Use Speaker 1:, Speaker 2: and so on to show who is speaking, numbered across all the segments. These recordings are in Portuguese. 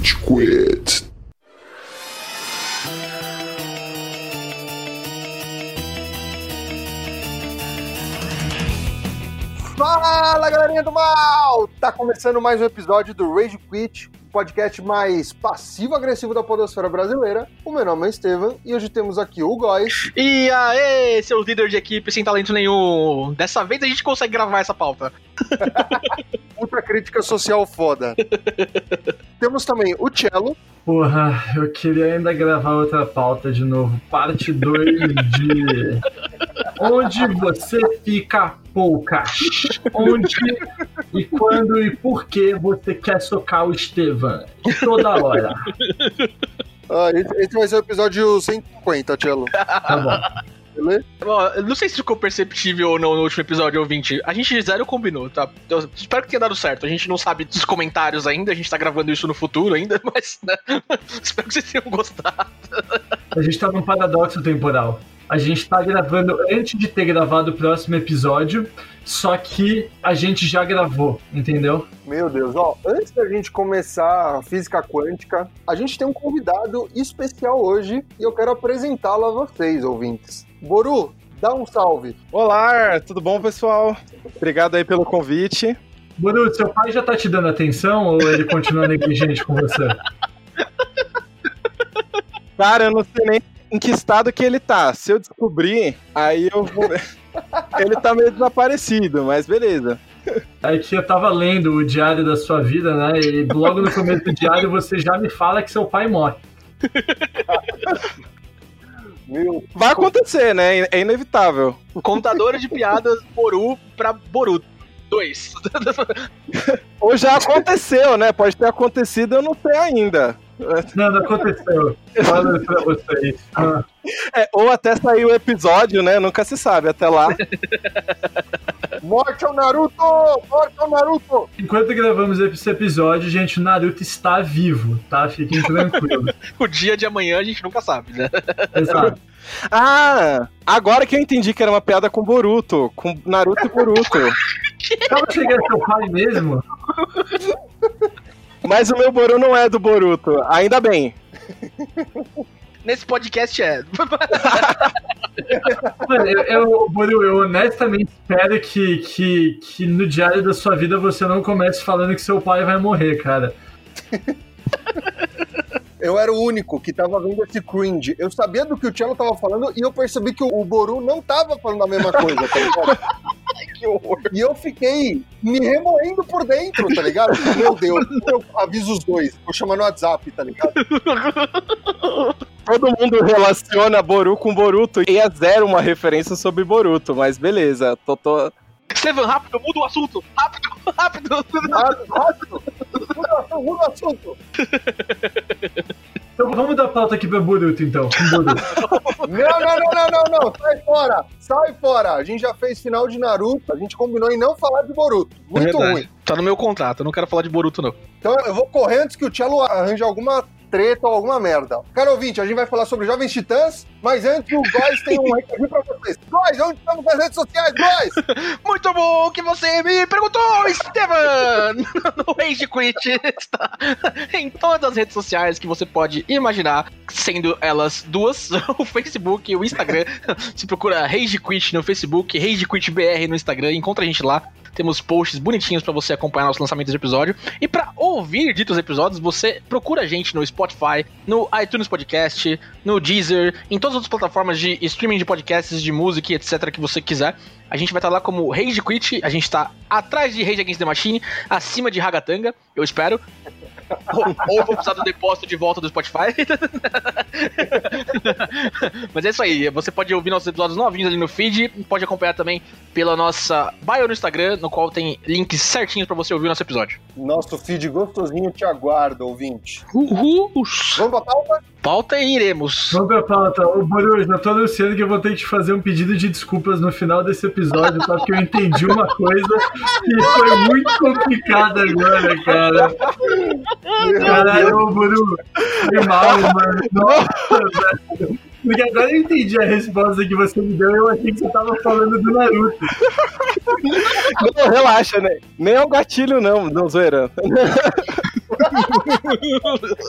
Speaker 1: Rage Quit.
Speaker 2: Fala galerinha do mal! Tá começando mais um episódio do Rage Quit, podcast mais passivo-agressivo da podosfera brasileira. O meu nome é Estevam e hoje temos aqui o Góis.
Speaker 3: E aí, seu líder de equipe sem talento nenhum. Dessa vez a gente consegue gravar essa pauta.
Speaker 2: Puta crítica social foda. temos também o Cello.
Speaker 4: Porra, eu queria ainda gravar outra pauta de novo. Parte 2 de. Onde você fica pouca? Onde e quando e por que você quer socar o Estevam? Toda hora.
Speaker 2: Ah, esse vai ser o episódio 150, Cello.
Speaker 4: Tá bom.
Speaker 2: Beleza?
Speaker 3: Eu não sei se ficou perceptível ou não no último episódio, ouvinte. A gente zero combinou, tá? Eu espero que tenha dado certo. A gente não sabe dos comentários ainda, a gente tá gravando isso no futuro ainda, mas né? espero que vocês tenham gostado.
Speaker 4: A gente tá num paradoxo temporal. A gente tá gravando antes de ter gravado o próximo episódio, só que a gente já gravou, entendeu?
Speaker 2: Meu Deus, ó, antes da gente começar a física quântica, a gente tem um convidado especial hoje e eu quero apresentá-lo a vocês, ouvintes. Boru, dá um salve.
Speaker 5: Olá, tudo bom, pessoal? Obrigado aí pelo convite.
Speaker 4: Boru, seu pai já tá te dando atenção ou ele continua negligente com você?
Speaker 5: Cara, eu não sei nem em que estado que ele tá. Se eu descobrir, aí eu vou. ele tá meio desaparecido, mas beleza.
Speaker 4: Que eu tava lendo o diário da sua vida, né? E logo no começo do diário você já me fala que seu pai morre.
Speaker 2: Meu,
Speaker 5: Vai acontecer, né? É inevitável.
Speaker 3: Contadora de piadas Boru pra Boruto. Dois.
Speaker 5: Ou já aconteceu, né? Pode ter acontecido, eu não sei ainda.
Speaker 4: Não, não aconteceu. Falo pra vocês. Ah,
Speaker 5: É, ou até sair o episódio, né? Nunca se sabe. Até lá.
Speaker 2: morte ao Naruto! Morte ao Naruto!
Speaker 4: enquanto gravamos esse episódio, gente, o Naruto está vivo, tá? Fiquem tranquilos.
Speaker 3: o dia de amanhã a gente nunca sabe, né?
Speaker 4: Exato.
Speaker 5: Ah, agora que eu entendi que era uma piada com Boruto. Com Naruto e Boruto.
Speaker 4: Tava chegando seu pai mesmo?
Speaker 5: Mas o meu Boru não é do Boruto. Ainda bem.
Speaker 3: Nesse podcast é.
Speaker 4: Mano, eu, eu, Boru, eu honestamente espero que, que, que no diário da sua vida você não comece falando que seu pai vai morrer, cara.
Speaker 2: Eu era o único que tava vendo esse cringe. Eu sabia do que o Cello tava falando e eu percebi que o Boru não tava falando a mesma coisa, tá ligado?
Speaker 3: que horror.
Speaker 2: E eu fiquei me remoendo por dentro, tá ligado? Meu Deus, eu aviso os dois. Vou chamar no WhatsApp, tá ligado?
Speaker 5: Todo mundo relaciona Boru com Boruto e é zero uma referência sobre Boruto, mas beleza. Tô, tô...
Speaker 3: Estevam, rápido, muda o assunto. Rápido, rápido.
Speaker 2: Rápido, rápido. Muda o assunto, muda o assunto.
Speaker 4: Então vamos dar pauta aqui pra Boruto, então. Boruto.
Speaker 2: Não, não, não, não, não, não. Sai fora. Sai fora. A gente já fez final de Naruto. A gente combinou em não falar de Boruto. Muito
Speaker 3: Verdade.
Speaker 2: ruim.
Speaker 3: Tá no meu contrato, eu não quero falar de Boruto, não.
Speaker 2: Então eu vou correr antes que o Cello arranje alguma treta ou alguma merda. Cara ouvinte, a gente vai falar sobre Jovens Titãs, mas antes o Góis tem um recadinho pra vocês. Góis, onde estamos nas redes sociais, Góis?
Speaker 3: Muito bom que você me perguntou, Estevam! No Rage Quit está em todas as redes sociais que você pode imaginar, sendo elas duas, o Facebook e o Instagram. Se procura Rage Quit no Facebook, Rage Quit BR no Instagram, encontra a gente lá. Temos posts bonitinhos pra você acompanhar nosso lançamento de episódio. E pra ouvir ditos episódios, você procura a gente no Spotify, no iTunes Podcast, no Deezer, em todas as plataformas de streaming de podcasts, de música, etc, que você quiser. A gente vai estar lá como Rage Quit, a gente tá atrás de Rage Against the Machine, acima de Ragatanga, eu espero. Ou, ou vou precisar do depósito de volta do Spotify. Mas é isso aí, você pode ouvir nossos episódios novinhos ali no feed, pode acompanhar também pela nossa bio no Instagram, no qual tem links certinhos pra você ouvir o nosso episódio.
Speaker 2: Nosso feed gostosinho te aguarda, ouvinte.
Speaker 3: Uhul!
Speaker 2: Vamos pra pauta?
Speaker 3: Pauta e iremos.
Speaker 4: Vamos pra pauta. Ô, Boru, já tô anunciando que eu vou ter que te fazer um pedido de desculpas no final desse episódio, tá? Porque eu entendi uma coisa que foi muito complicada agora, cara. Caralho, ô, Boru, foi mal, mano. Nossa, velho. Porque agora eu entendi a resposta que você me deu e eu achei que você tava falando do Naruto.
Speaker 5: Não, relaxa, né? Nem é um gatilho, não, não, zoeira.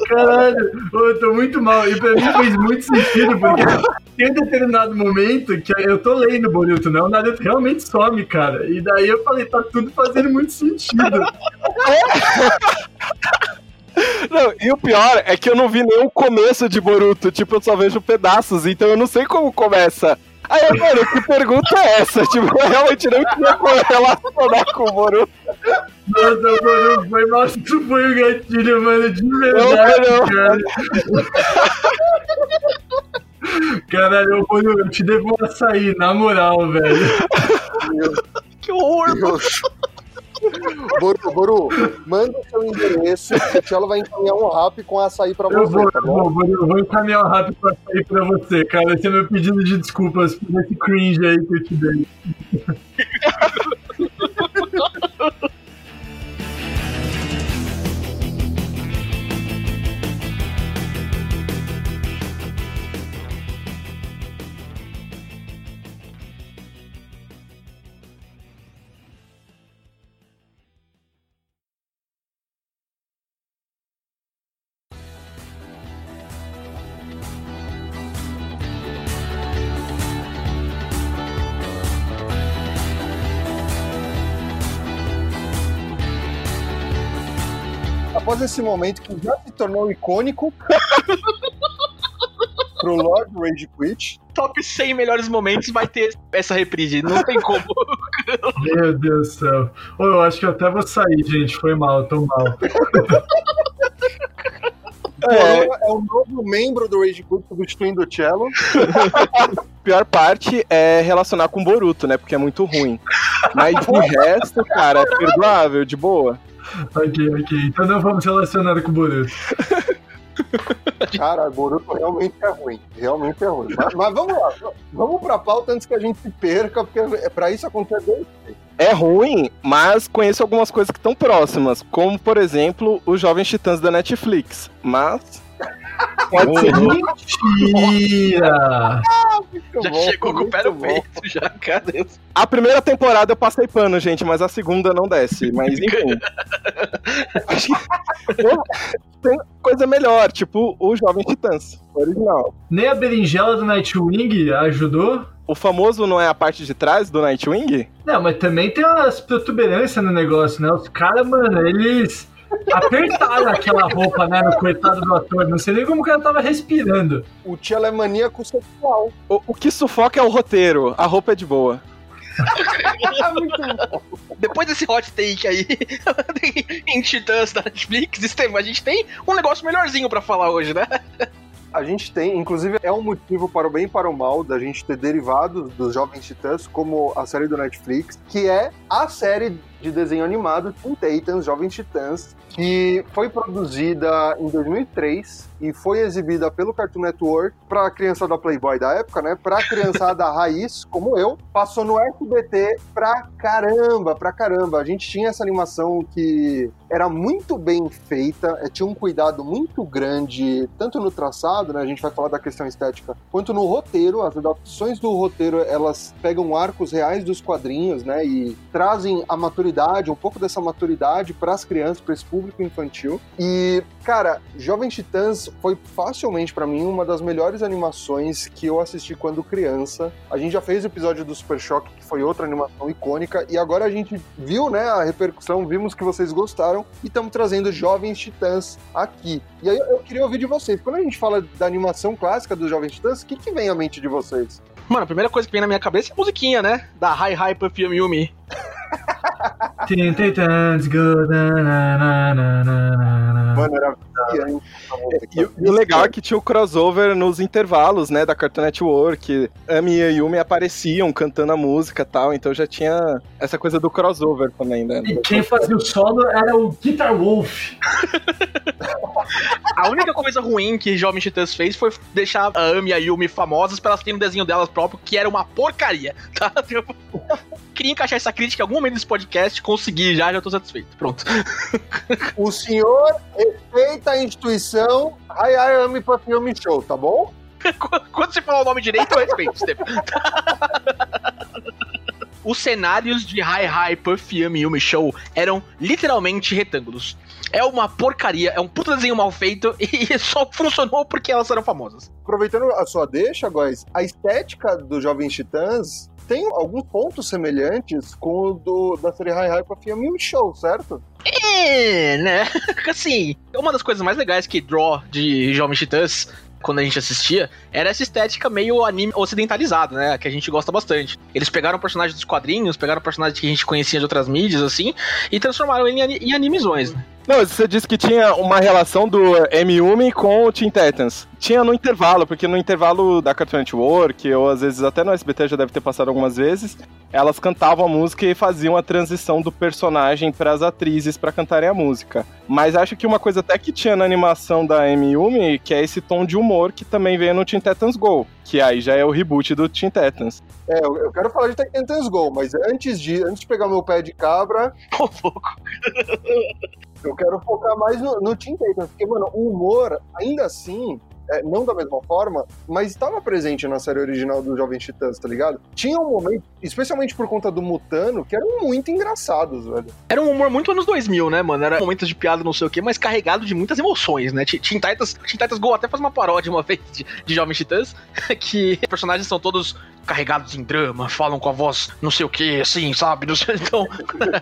Speaker 4: Caralho, eu tô muito mal. E pra mim fez muito sentido, porque tem um determinado momento que eu tô lendo o Boruto, né? O Naruto realmente some, cara. E daí eu falei, tá tudo fazendo muito sentido.
Speaker 5: Não, e o pior é que eu não vi nem o começo de Boruto, tipo, eu só vejo pedaços, então eu não sei como começa. Aí, mano, que pergunta é essa? Tipo, eu realmente não tinha como relacionar com o Boruto.
Speaker 4: Nossa, mano, foi, nossa, isso foi o gatilho, mano, de
Speaker 5: Não,
Speaker 4: verdade,
Speaker 5: não.
Speaker 4: cara. Caralho, eu, Boru, eu te devo um açaí, na moral, velho.
Speaker 3: Que horror!
Speaker 2: Deus. Boru, Boru, manda o seu endereço que o Tchelo vai encaminhar um rap com açaí pra
Speaker 4: Eu
Speaker 2: você,
Speaker 4: vou,
Speaker 2: tá
Speaker 4: eu vou, eu vou encaminhar um rápido pra sair pra você, cara. Esse é meu pedido de desculpas por esse cringe aí que eu te dei.
Speaker 2: Após esse momento que já se tornou icônico pro Lord Rage Quit,
Speaker 3: Top 100 melhores momentos vai ter essa reprise, não tem como.
Speaker 4: Meu Deus do céu. Eu acho que eu até vou sair, gente. Foi mal, tô mal.
Speaker 5: É,
Speaker 2: é o novo membro do Rage Quit substituindo o Cello.
Speaker 5: a pior parte é relacionar com Boruto, né? Porque é muito ruim. Mas de resto, cara, é perdoável, de boa.
Speaker 4: Ok, ok. Então não vamos relacionar com o Boruto.
Speaker 2: Cara, Boruto realmente é ruim. Realmente é ruim. Mas, mas vamos lá, vamos pra pauta antes que a gente se perca, porque é pra isso acontecer.
Speaker 5: É ruim, mas conheço algumas coisas que estão próximas, como por exemplo os Jovens Titãs da Netflix. Mas. Pode ser.
Speaker 4: Mentira!
Speaker 3: Já
Speaker 2: bom,
Speaker 3: chegou com o pé no peito, já, cadê?
Speaker 5: A primeira temporada eu passei pano, gente, mas a segunda não desce. Mas enfim. Tem coisa melhor, tipo o Jovem Titãs, original.
Speaker 4: Nem a berinjela do Nightwing ajudou?
Speaker 5: O famoso não é a parte de trás do Nightwing?
Speaker 4: Não, mas também tem umas protuberâncias no negócio, né? Os caras, mano, eles apertaram aquela roupa, né, no coitado do ator. Não sei nem como o cara tava respirando.
Speaker 2: O Cello é maníaco sexual.
Speaker 5: O, o que sufoca é o roteiro, a roupa é de boa.
Speaker 3: Depois desse hot take aí em Titãs da Netflix, Estevam, a gente tem um negócio melhorzinho pra falar hoje, né?
Speaker 2: A gente tem, inclusive, é um motivo para o bem e para o mal da gente ter derivados dos Jovens Titãs, como a série do Netflix, que é a série de desenho animado Teen Titans, Jovens Titãs, que foi produzida em 2003 e foi exibida pelo Cartoon Network para a criançada Playboy da época, né? Para a criançada raiz, como eu, passou no SBT pra caramba, pra caramba. A gente tinha essa animação que era muito bem feita, eh, tinha um cuidado muito grande, tanto no traçado, né? A gente vai falar da questão estética, quanto no roteiro. As adaptações do roteiro, elas pegam arcos reais dos quadrinhos, né? E trazem a maturidade, um pouco dessa maturidade para as crianças, para esse público infantil. E, cara, Jovens Titãs foi facilmente para mim uma das melhores animações que eu assisti quando criança. A gente já fez o episódio do Super Choque, que foi outra animação icônica, e agora a gente viu, né, a repercussão, vimos que vocês gostaram e estamos trazendo Jovens Titãs aqui. E aí eu queria ouvir de vocês, quando a gente fala da animação clássica dos Jovens Titãs, o que, que vem à mente de vocês?
Speaker 3: Mano, a primeira coisa que vem na minha cabeça é a musiquinha, né? Da Hi Hi Perfume Yumi.
Speaker 4: Teen Titans go na na na na na na.
Speaker 5: E, o- e o legal é que tinha o crossover nos intervalos, né, da Cartoon Network. Ami e Yumi apareciam cantando a música e tal, então já tinha essa coisa do crossover também, né?
Speaker 4: E quem fazia o solo era o Guitar Wolf.
Speaker 3: A única coisa ruim que Jovem Titãs fez foi deixar a Amy e a Yumi famosas pra elas terem um desenho delas próprio, que era uma porcaria, tá? Queria encaixar essa crítica em algum momento desse podcast, consegui já, já tô satisfeito. Pronto.
Speaker 2: O senhor respeita a instituição Ai Ame pra Filme Show, tá bom?
Speaker 3: Quando você falar o nome direito, eu respeito, Stefan. Os cenários de Hi Hi Perfume Yumi Show eram literalmente retângulos. é uma porcaria, é um puto desenho mal feito e só funcionou porque elas eram famosas.
Speaker 2: Aproveitando a sua deixa, Góis, a estética do Jovens Titãs tem alguns pontos semelhantes com o do, da série High High com a Show, certo?
Speaker 3: É, né? Assim, uma das coisas mais legais que Draw de Jovens Titãs quando a gente assistia, era essa estética meio anime ocidentalizada, né? Que a gente gosta bastante. Eles pegaram personagens dos quadrinhos, pegaram personagens que a gente conhecia de outras mídias, assim, e transformaram ele em animizões, né?
Speaker 5: Não, você disse que tinha uma relação do M-Umi com o Teen Titans. Tinha no intervalo, porque no intervalo da Cartoon Network, ou às vezes até no SBT já deve ter passado algumas vezes, elas cantavam a música e faziam a transição do personagem para as atrizes para cantarem a música. Mas acho que uma coisa até que tinha na animação da M-Umi, que é esse tom de humor que também veio no Teen Titans Go, que aí já é o reboot do Teen Titans.
Speaker 2: É, eu, quero falar de Teen Titans Go, mas antes de, antes de pegar meu pé de cabra,
Speaker 3: Ô, louco.
Speaker 2: eu quero focar mais no, no Teen Titans, porque, mano, o humor, ainda assim, é, não da mesma forma, mas estava presente na série original do Jovem Titãs, tá ligado? Tinha um momento, especialmente por conta do Mutano, que eram muito engraçados, velho.
Speaker 3: Era um humor muito anos 2000, né, mano? Era momentos de piada, não sei o quê, mas carregado de muitas emoções, né? Teen Titans, Teen Titans Go até faz uma paródia uma vez de, de Jovens Titãs, que os personagens são todos carregados em drama, falam com a voz não sei o que, assim, sabe? Então,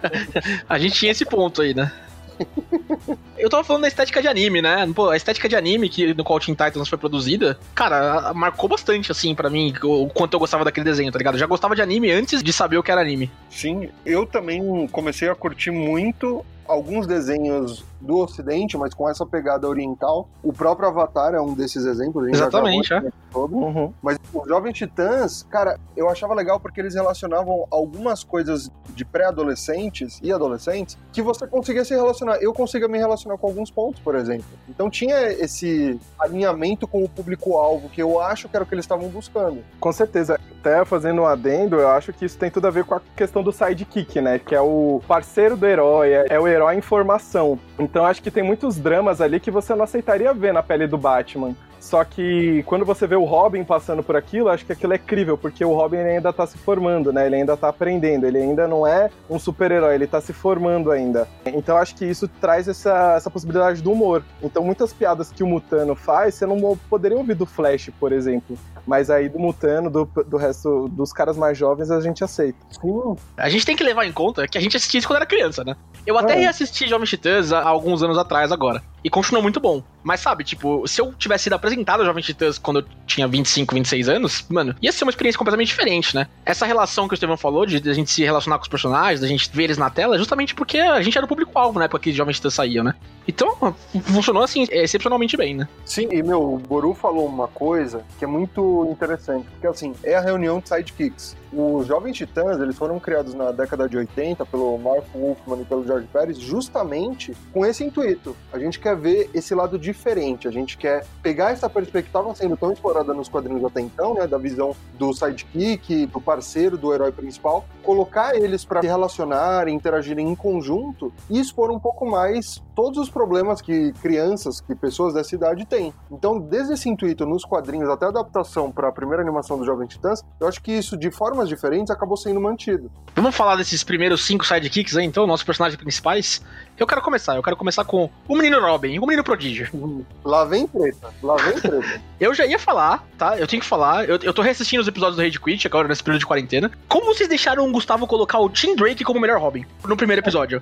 Speaker 3: a gente tinha esse ponto aí, né? Eu tava falando da estética de anime, né? Pô, a estética de anime que no qual Teen Titans foi produzida, cara, marcou bastante, assim, para mim, o quanto eu gostava daquele desenho, tá ligado? Eu já gostava de anime antes de saber o que era anime.
Speaker 2: Sim, eu também comecei a curtir muito alguns desenhos do Ocidente, mas com essa pegada oriental. O próprio Avatar é um desses exemplos.
Speaker 3: Exatamente,
Speaker 2: gravou sobre.
Speaker 5: Uhum.
Speaker 2: Mas os Jovens Titãs, cara, eu achava legal porque eles relacionavam algumas coisas de pré-adolescentes e adolescentes que você conseguia se relacionar. Eu conseguia me relacionar com alguns pontos, por exemplo. Então tinha esse alinhamento com o público-alvo que eu acho que era o que eles estavam buscando.
Speaker 5: Com certeza. Até fazendo um adendo, eu acho que isso tem tudo a ver com a questão do sidekick, né? Que é o parceiro do herói, é- é o herói em formação. Então acho que tem muitos dramas ali que você não aceitaria ver na pele do Batman. Só que quando você vê o Robin passando por aquilo, acho que aquilo é crível, porque o Robin ainda tá se formando, né? Ele ainda tá aprendendo, ele ainda não é um super-herói, ele tá se formando ainda. Então acho que isso traz essa, essa possibilidade do humor. Então muitas piadas que o Mutano faz, você não poderia ouvir do Flash, por exemplo. Mas aí do Mutano, do, do resto dos caras mais jovens, a gente aceita.
Speaker 2: Sim,
Speaker 3: A gente tem que levar em conta que a gente assistia isso quando era criança, né? Eu até
Speaker 2: É.
Speaker 3: reassisti Jovens Titãs há alguns anos atrás agora. E continuou muito bom. Mas sabe, tipo, se eu tivesse sido apresentado a Jovens Titãs quando eu tinha 25, 26 anos, mano, ia ser uma experiência completamente diferente, né? Essa relação que o Estevão falou, de a gente se relacionar com os personagens, da gente ver eles na tela, é justamente porque a gente era o público-alvo na época que Jovens Titãs saíam, né? Então, funcionou assim, excepcionalmente bem, né?
Speaker 2: Sim, e meu, o Boru falou uma coisa que é muito interessante, porque assim, é a reunião de sidekicks. Os Jovens Titãs, eles foram criados na década de 80 pelo Mark Wolfman e pelo George Pérez justamente com esse intuito. A gente quer ver esse lado diferente, a gente quer pegar essa perspectiva sendo tão explorada nos quadrinhos até então, né, da visão do sidekick, do parceiro, do herói principal, colocar eles para se relacionarem, interagirem em conjunto e expor um pouco mais todos os problemas que crianças, que pessoas dessa idade têm. Então, desde esse intuito nos quadrinhos até a adaptação para a primeira animação do Jovem Titãs, eu acho que isso de formas diferentes acabou sendo mantido.
Speaker 3: Vamos falar desses primeiros cinco sidekicks aí, então, nossos personagens principais. Eu quero começar, eu quero começar com o menino Robin, o menino prodígio.
Speaker 2: Lá vem treta, lá vem treta.
Speaker 3: Eu já ia falar, tá? Eu tenho que falar. Eu, eu tô reassistindo os episódios do Rage Quit agora nesse período de quarentena. Como vocês deixaram o Gustavo colocar o Tim Drake como melhor Robin no primeiro episódio?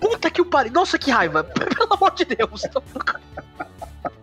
Speaker 3: Puta que o pariu. Nossa, que raiva. Pelo amor de Deus.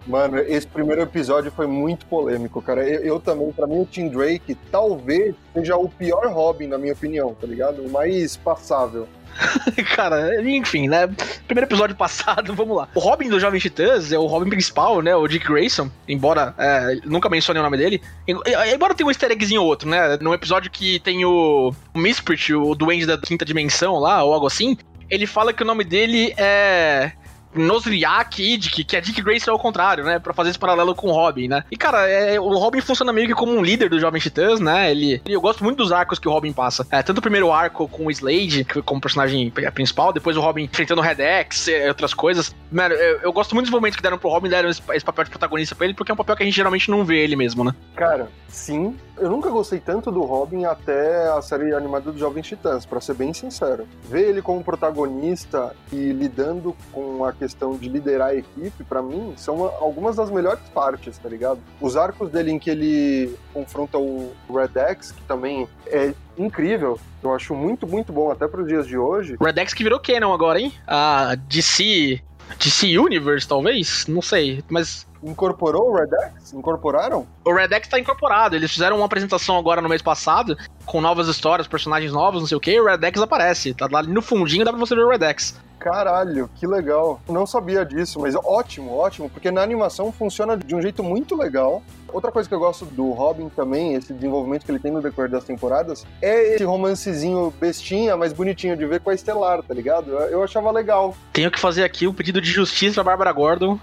Speaker 2: Mano, esse primeiro episódio foi muito polêmico, cara. Eu, eu também, pra mim, o Tim Drake talvez seja o pior Robin, na minha opinião, tá ligado? O mais passável.
Speaker 3: Cara, enfim, né? Primeiro episódio passado, vamos lá. O Robin do Jovem Titãs é o Robin principal, né? O Dick Grayson, embora é, nunca mencione o nome dele. Em- Embora tenha um easter eggzinho ou outro, né? No episódio que tem o, o Misprit, o duende da quinta dimensão lá, ou algo assim, ele fala que o nome dele é Nosriak Dick, que é Dick Grayson ao contrário, né? Pra fazer esse paralelo com o Robin, né? E, cara, é, o Robin funciona meio que como um líder dos Jovens Titãs, né? Ele, eu gosto muito dos arcos que o Robin passa. É, tanto o primeiro arco com o Slade, como personagem principal, depois o Robin enfrentando o Red X e outras coisas. Mano, eu, eu gosto muito dos momentos que deram pro Robin, deram esse, esse papel de protagonista pra ele, porque é um papel que a gente geralmente não vê ele mesmo, né?
Speaker 2: Cara, sim. Eu nunca gostei tanto do Robin até a série animada dos Jovens Titãs, para ser bem sincero. Ver ele como protagonista e lidando com a questão de liderar a equipe, para mim, são algumas das melhores partes, tá ligado? Os arcos dele em que ele confronta o Red X, que também é incrível. Eu acho muito, muito bom, até para os dias de hoje.
Speaker 3: Red X que virou canon agora, hein? A DC. DC Universe, talvez? Não sei, mas
Speaker 2: Incorporou o Red X? Incorporaram?
Speaker 3: O Red X tá incorporado. Eles fizeram uma apresentação agora no mês passado, com novas histórias, personagens novos, não sei o que, e o Red X aparece. Tá lá no fundinho, dá pra você ver o Red X.
Speaker 2: Caralho, que legal. Não sabia disso, mas ótimo, ótimo, porque na animação funciona de um jeito muito legal. Outra coisa que eu gosto do Robin também, esse desenvolvimento que ele tem no decorrer das temporadas, é esse romancezinho bestinha, mas bonitinho de ver com a Estelar, tá ligado? Eu achava legal.
Speaker 3: Tenho que fazer aqui o pedido de justiça pra Bárbara Gordon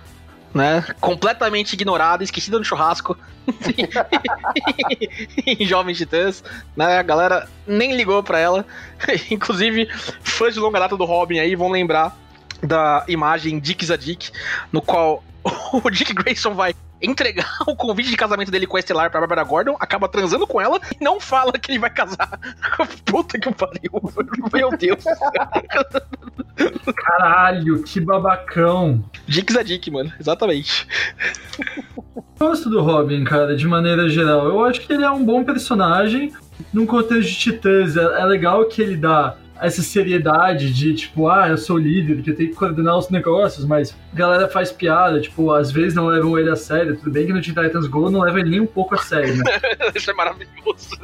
Speaker 3: né? Completamente ignorada, esquecida no churrasco. em Jovens Titãs, né? A galera nem ligou pra ela. Inclusive, fãs de longa data do Robin aí vão lembrar da imagem Dicks a Dick, no qual o Dick Grayson vai entregar o convite de casamento dele com a Estelar pra Barbara Gordon, acaba transando com ela e não fala que ele vai casar. Puta que pariu. Meu Deus.
Speaker 4: Caralho, que babacão.
Speaker 3: Dicks a Dick, mano. Exatamente.
Speaker 4: Gosto do Robin, cara, de maneira geral. Eu acho que ele é um bom personagem. Num contexto de titãs, é, é legal que ele dá essa seriedade de, tipo, ah, eu sou líder, que eu tenho que coordenar os negócios, mas a galera faz piada, tipo, às vezes não levam ele a sério. Tudo bem que no Teen Titans Go não leva ele nem um pouco a sério, né?
Speaker 3: Isso é maravilhoso.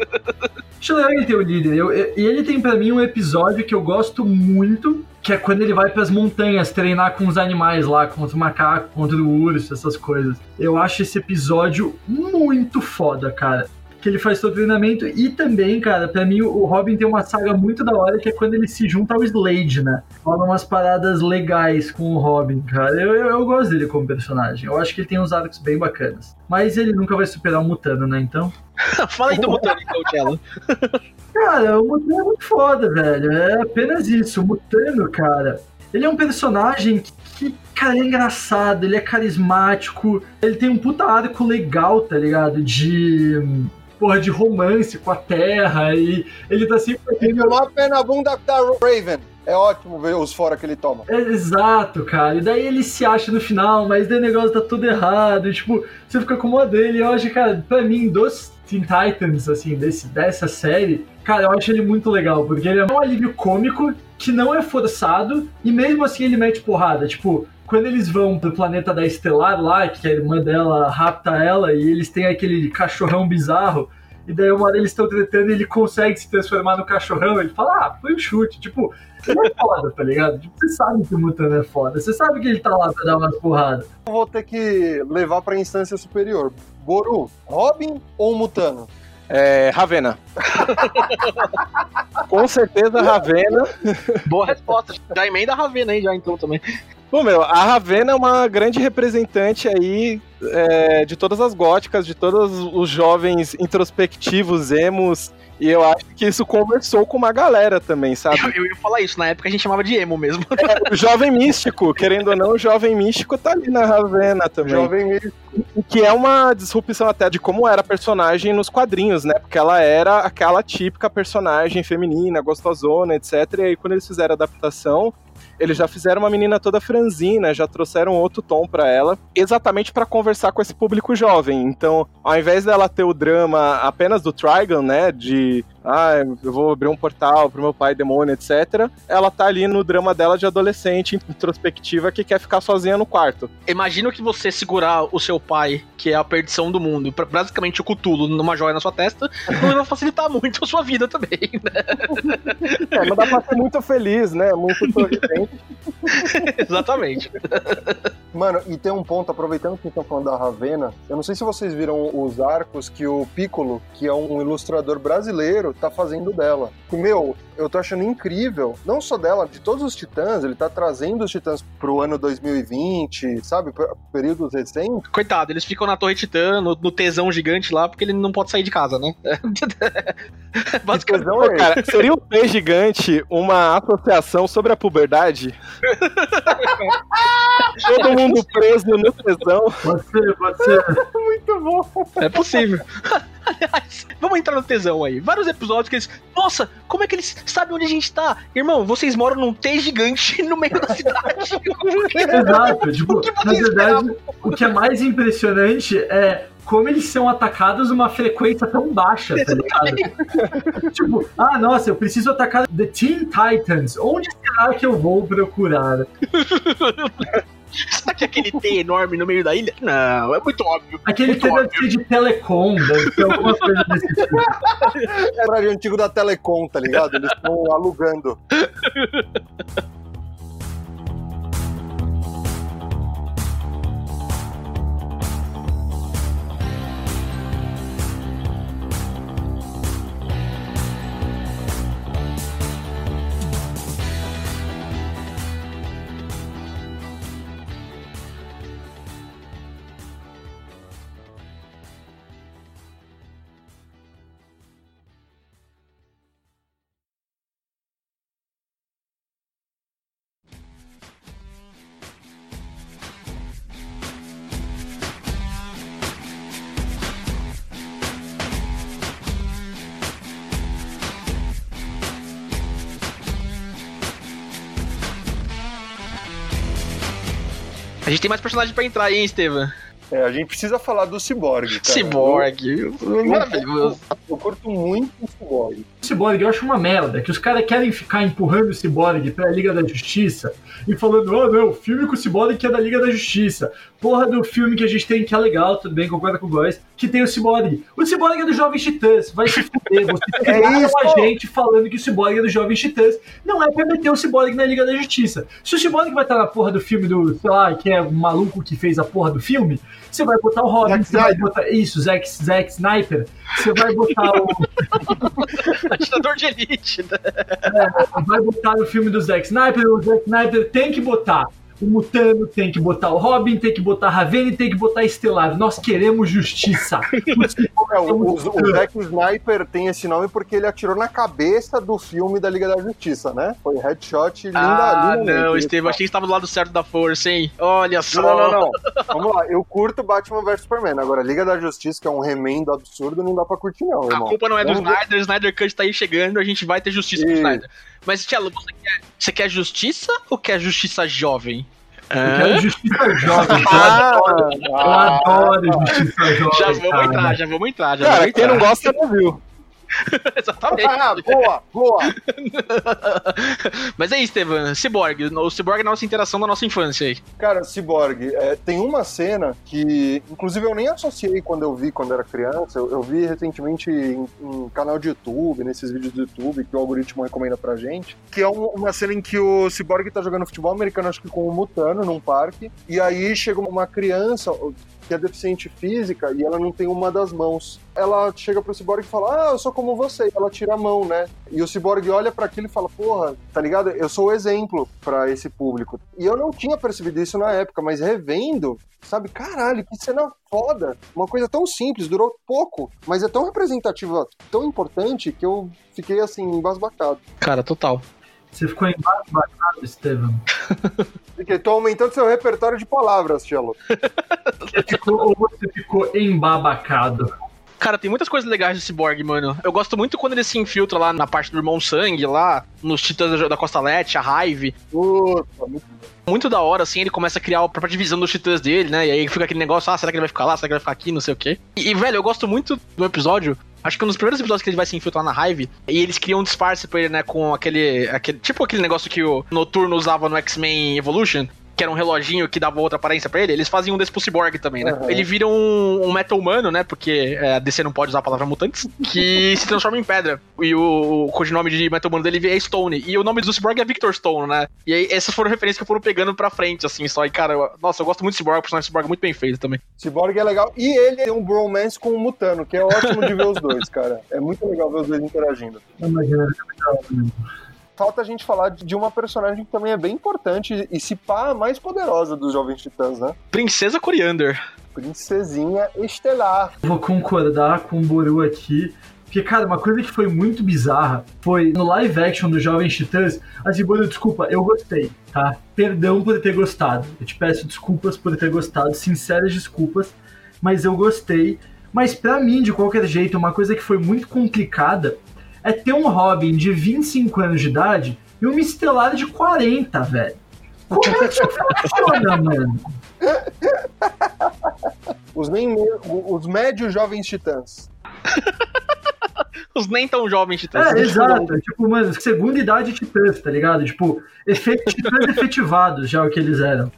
Speaker 4: Acho legal ele ter o líder. Eu, eu, e ele tem para mim um episódio que eu gosto muito, que é quando ele vai para as montanhas treinar com os animais lá, contra o macaco, contra o urso, essas coisas. Eu acho esse episódio muito foda, cara que ele faz todo o treinamento. E também, cara, pra mim o Robin tem uma saga muito da hora que é quando ele se junta ao Slade, né? Fala umas paradas legais com o Robin, cara. Eu, eu, eu gosto dele como personagem. Eu acho que ele tem uns arcos bem bacanas. Mas ele nunca vai superar o Mutano, né? Então.
Speaker 3: Fala aí do Mutano, então, Cello.
Speaker 4: Cara, o Mutano é muito foda, velho. É apenas isso. O Mutano, cara, ele é um personagem que, que, cara, é engraçado, ele é carismático, ele tem um puta arco legal, tá ligado? De porra de romance com a Terra e ele tá sempre.
Speaker 2: Ele tomou a pé na bunda da Raven. É ótimo ver os fora que ele toma.
Speaker 4: É, exato, cara. E daí ele se acha no final, mas daí o negócio tá tudo errado. E, tipo, você fica com uma dele. Eu acho, cara, pra mim, dos Teen Titans, assim, desse, dessa série, cara, eu acho ele muito legal, porque ele é um alívio cômico que não é forçado, e mesmo assim ele mete porrada. Tipo, quando eles vão pro planeta da Estelar lá, que a irmã dela rapta ela, e eles têm aquele cachorrão bizarro, e daí uma hora eles estão tretando e ele consegue se transformar no cachorrão, ele fala, ah, foi um chute, tipo, ele é foda, tá ligado? Tipo, você sabe que o Mutano é foda, você sabe que ele tá lá pra dar umas porradas.
Speaker 2: Eu vou ter que levar pra instância superior. Boru, Robin ou Mutano?
Speaker 5: É, Ravena. Com certeza, Ravena.
Speaker 3: Boa resposta. Já emenda a Ravena aí, já então também.
Speaker 5: Bom, meu, a Ravena é uma grande representante aí é, de todas as góticas, de todos os jovens introspectivos, emos, e eu acho que isso conversou com uma galera também, sabe?
Speaker 3: Eu, eu ia falar isso, na época a gente chamava de emo mesmo.
Speaker 5: É, o jovem místico, querendo ou não, o jovem místico tá ali na Ravena também.
Speaker 2: Jovem místico.
Speaker 5: Que é uma disrupção até de como era a personagem nos quadrinhos, né? Porque ela era aquela típica personagem feminina, gostosona, etc. E aí quando eles fizeram a adaptação, eles já fizeram uma menina toda franzina, já trouxeram outro tom para ela, exatamente para conversar com esse público jovem. Então, ao invés dela ter o drama apenas do Trigon, né, de ah, eu vou abrir um portal pro meu pai demônio, etc. Ela tá ali no drama dela de adolescente introspectiva que quer ficar sozinha no quarto.
Speaker 3: Imagina que você segurar o seu pai, que é a perdição do mundo, basicamente o Cutulo numa joia na sua testa, não vai facilitar muito a sua vida também, né?
Speaker 5: É, mas dá pra ser muito feliz, né? Muito sorridente.
Speaker 3: Exatamente.
Speaker 2: Mano, e tem um ponto, aproveitando que estão falando da Ravena, eu não sei se vocês viram os arcos que o Piccolo, que é um ilustrador brasileiro, tá fazendo dela. Meu, eu tô achando incrível, não só dela, de todos os titãs, ele tá trazendo os titãs pro ano 2020, sabe? Períodos recentes.
Speaker 3: Coitado, eles ficam na Torre Titã, no, no tesão gigante lá, porque ele não pode sair de casa, né? Basicamente.
Speaker 2: Tesão
Speaker 5: Pô,
Speaker 2: é
Speaker 5: cara, seria o P gigante uma associação sobre a puberdade? Todo mundo preso no tesão.
Speaker 4: Pode ser, pode ser.
Speaker 2: Muito bom.
Speaker 3: É possível. Aliás, vamos entrar no tesão aí. Vários episódios que eles. Nossa, como é que eles sabem onde a gente tá? Irmão, vocês moram num T gigante no meio da cidade.
Speaker 4: Exato. Tipo, na verdade, o que é mais impressionante é como eles são atacados numa frequência tão baixa, tá ligado? tipo, ah, nossa, eu preciso atacar The Teen Titans. Onde será que eu vou procurar?
Speaker 3: Será que aquele T enorme no meio da ilha? Não, é muito óbvio.
Speaker 4: Aquele
Speaker 3: Muito
Speaker 4: que deve ser de telecom, deve ser alguma coisa desse tipo.
Speaker 2: É rádio antigo da Telecom, tá ligado? Eles estão alugando.
Speaker 3: A gente tem mais personagens pra entrar aí, hein, Estevam?
Speaker 2: É, a gente precisa falar do Cyborg, cara.
Speaker 3: Cyborg. Maravilhoso.
Speaker 2: Eu, eu curto muito o Cyborg.
Speaker 4: O Cyborg eu acho uma merda, que os caras querem ficar empurrando o Cyborg pra Liga da Justiça e falando, oh não, o filme com o Cyborg que é da Liga da Justiça. Porra do filme que a gente tem que é legal, tudo bem, concorda com o Góis, que tem o Cyborg. O Cyborg é do Jovem Titãs, vai se fuder, você
Speaker 2: é isso.
Speaker 4: a gente falando que o Cyborg é do Jovem Titãs. Não é pra meter o Cyborg na Liga da Justiça. Se o Cyborg vai estar na porra do filme do, sei lá, que é o maluco que fez a porra do filme, você vai botar o Robin,
Speaker 2: Zack
Speaker 4: você vai botar. Isso, Zack, Zack Sniper. Você vai botar o.
Speaker 3: Atirador de elite. né?
Speaker 4: vai botar no filme do Zack Snyder, o Zack Snyder tem que botar o Mutano, tem que botar o Robin, tem que botar a Ravene, tem que botar a Estelar. Nós queremos justiça.
Speaker 2: É, o, o, o Zack Sniper tem esse nome porque ele atirou na cabeça do filme da Liga da Justiça, né? Foi headshot linda,
Speaker 3: Ah,
Speaker 2: lindamente.
Speaker 3: não, Estevam, achei que estava do lado certo da força, hein? Olha só.
Speaker 2: Não, não, não. Vamos lá, eu curto Batman vs Superman. Agora, Liga da Justiça, que é um remendo absurdo, não dá pra curtir, não,
Speaker 3: A
Speaker 2: irmão.
Speaker 3: culpa não é do
Speaker 2: Vamos ver.
Speaker 3: Snyder, o Snyder Cut tá aí chegando, a gente vai ter justiça com o
Speaker 2: Isso.
Speaker 3: Snyder. Mas, Tchelo, você quer, você quer justiça ou quer justiça jovem?
Speaker 4: Eu quero justiça jovem. Eu
Speaker 2: Ah,
Speaker 4: adoro, eu adoro justiça jovem.
Speaker 3: Já vamos entrar, já vamos entrar, já
Speaker 5: Cara,
Speaker 3: vamos
Speaker 5: quem
Speaker 3: entrar.
Speaker 5: não gosta não viu.
Speaker 3: Exatamente.
Speaker 2: Ah, boa, boa.
Speaker 3: Mas aí, Estevam, Cyborg. O Cyborg é a nossa interação da nossa infância aí.
Speaker 2: Cara, Cyborg, é, tem uma cena que, inclusive, eu nem associei quando eu vi quando era criança. Eu, eu vi recentemente em um canal de YouTube, nesses vídeos do YouTube que o algoritmo recomenda pra gente, que é um- uma cena em que o Cyborg tá jogando futebol americano, acho que com o Mutano, num parque, e aí chega uma criança que é deficiente física e ela não tem uma das mãos. Ela chega pro Cyborg e fala: Ah, eu sou como você. Ela tira a mão, né? E o Cyborg olha pra aquilo e fala: Porra, tá ligado? Eu sou o exemplo pra esse público. E eu não tinha percebido isso na época, mas revendo, sabe? Caralho, que cena foda. Uma coisa tão simples, durou pouco, mas é tão representativa, tão importante que eu fiquei assim, embasbacado.
Speaker 3: Cara, total.
Speaker 4: Você ficou embasbacado, Estevam.
Speaker 2: Porque tô aumentando seu repertório de palavras, Cello.
Speaker 4: Você ficou, ou você ficou embabacado?
Speaker 3: Cara, tem muitas coisas legais do Cyborg, mano. Eu gosto muito quando ele se infiltra lá na parte do Irmão Sangue, lá, nos Titãs da- Costa Leste, a Hive.
Speaker 2: Puta, muito
Speaker 3: Muito da hora, assim, ele começa a criar a própria divisão dos titãs dele, né? E aí fica aquele negócio, ah, será que ele vai ficar lá? Será que ele vai ficar aqui? Não sei o quê. E, e, velho, eu gosto muito do episódio. Acho que um dos primeiros episódios que ele vai se infiltrar na Hive. E eles criam um disfarce pra ele, né? Com aquele. aquele tipo aquele negócio que o Noturno usava no X-Men Evolution. Que era um reloginho que dava outra aparência pra ele, eles faziam um desse pro Cyborg também, né?
Speaker 2: Uhum.
Speaker 3: Ele vira um, um meta humano, né? Porque é, a DC não pode usar a palavra mutantes, que se transforma em pedra. E o, o codinome de meta humano dele é Stone. E o nome do Cyborg é Victor Stone, né? E aí essas foram referências que foram pegando pra frente, assim, só. E, cara, eu- nossa, eu gosto muito do Cyborg, o personagem do Cyborg é muito bem feito também.
Speaker 2: Cyborg é legal. E ele tem um bromance com o Mutano, que é ótimo de ver os dois, cara. É muito legal ver os dois interagindo.
Speaker 4: Imagina,
Speaker 2: Falta a gente falar de uma personagem que também é bem importante e se pá a mais poderosa dos Jovens Titãs, né?
Speaker 3: Princesa Coriander.
Speaker 2: Princesinha Estelar.
Speaker 4: Vou concordar com o Boru aqui. Porque, cara, uma coisa que foi muito bizarra foi no live action do Jovens Titãs. Assim, Boru, desculpa, eu gostei, tá? Perdão por ter gostado. Eu te peço desculpas por ter gostado, sinceras desculpas, mas eu gostei. Mas pra mim, de qualquer jeito, uma coisa que foi muito complicada é ter um Robin de 25 anos de idade e uma estelar de 40, velho. Como é que funciona, mano?
Speaker 2: Os, nem os médios Jovens Titãs.
Speaker 3: Os nem tão jovens titãs.
Speaker 4: É, exato. Tipo, mano, segunda idade titãs, tá ligado? Tipo, efeito, titãs efetivados já o que eles eram.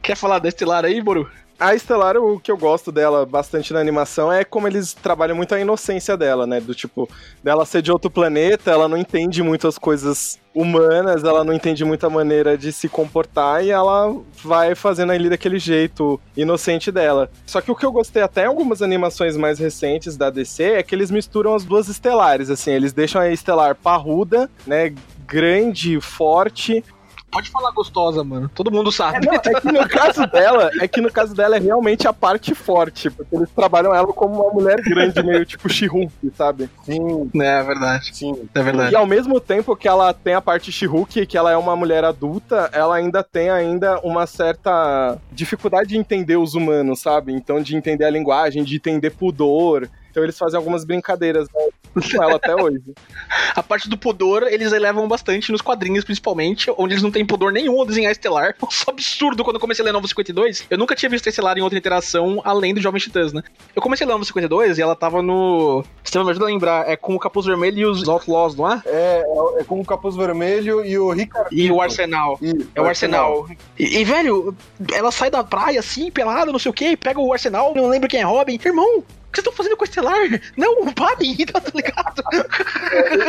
Speaker 3: Quer falar da Estelar aí, Boru?
Speaker 5: A Estelar, o que eu gosto dela bastante na animação é como eles trabalham muito a inocência dela, né? Do tipo, dela ser de outro planeta, ela não entende muito as coisas humanas, ela não entende muito a maneira de se comportar e ela vai fazendo ali daquele jeito inocente dela. Só que o que eu gostei até em algumas animações mais recentes da DC é que eles misturam as duas estelares, assim, eles deixam a Estelar parruda, né? Grande, forte,
Speaker 3: Pode falar gostosa, mano. Todo mundo sabe.
Speaker 5: não, é que no caso dela, é que no caso dela é realmente a parte forte, porque eles trabalham ela como uma mulher grande, meio tipo She-Hulk, sabe?
Speaker 2: Sim,
Speaker 3: É verdade.
Speaker 2: sim.
Speaker 3: É verdade.
Speaker 5: E ao mesmo tempo que ela tem a parte She-Hulk, que ela é uma mulher adulta, ela ainda tem ainda uma certa dificuldade de entender os humanos, sabe? Então de entender a linguagem, de entender pudor. Então eles fazem algumas brincadeiras né, com ela até hoje.
Speaker 3: A parte do pudor, eles elevam bastante nos quadrinhos, principalmente, onde eles não têm pudor nenhum ao desenhar Estelar. Isso é absurdo quando eu comecei a ler Novo 52. Eu nunca tinha visto Estelar em outra interação além do Jovem Titãs, né? Eu comecei a ler Novo 52 e ela tava no. Estevam, me ajuda a lembrar. É com o Capuz Vermelho e os Outlaws, não é?
Speaker 2: É, é, com o Capuz Vermelho e o Ricardo.
Speaker 3: E o Arsenal.
Speaker 2: Isso,
Speaker 3: É o Arsenal. E, e, velho, ela sai da praia assim, pelada, não sei o que, pega o Arsenal, não lembro quem é Robin. Irmão, que vocês estão fazendo com o Estelar? Não, parem, tá ligado?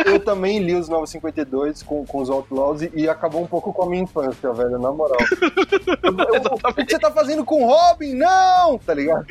Speaker 2: Eu, eu também li os 952 com, com os Outlaws e, e acabou um pouco com a minha infância, velho, na moral. Eu- eu- o que você tá fazendo com o Robin? Não! Tá ligado?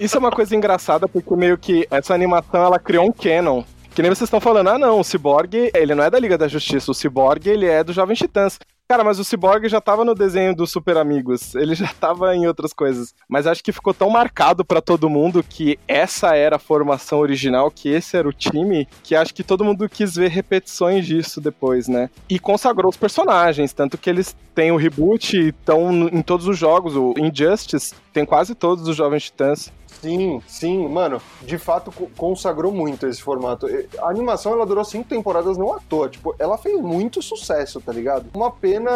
Speaker 5: Isso é uma coisa engraçada, porque meio que essa animação ela criou um canon. Que nem vocês estão falando, ah não, o Cyborg, ele não é da Liga da Justiça, o Cyborg, ele é do Jovem Titãs. Cara, mas o Cyborg já tava no desenho dos Super Amigos, ele já tava em outras coisas. Mas acho que ficou tão marcado pra todo mundo que essa era a formação original, que esse era o time, que acho que todo mundo quis ver repetições disso depois, né? E consagrou os personagens, tanto que eles têm o reboot, estão em todos os jogos, o Injustice tem quase todos os Jovens Titãs.
Speaker 2: Sim, sim, mano, de fato co- consagrou muito esse formato. E A animação ela durou cinco temporadas não à toa, tipo, ela fez muito sucesso, tá ligado? Uma pena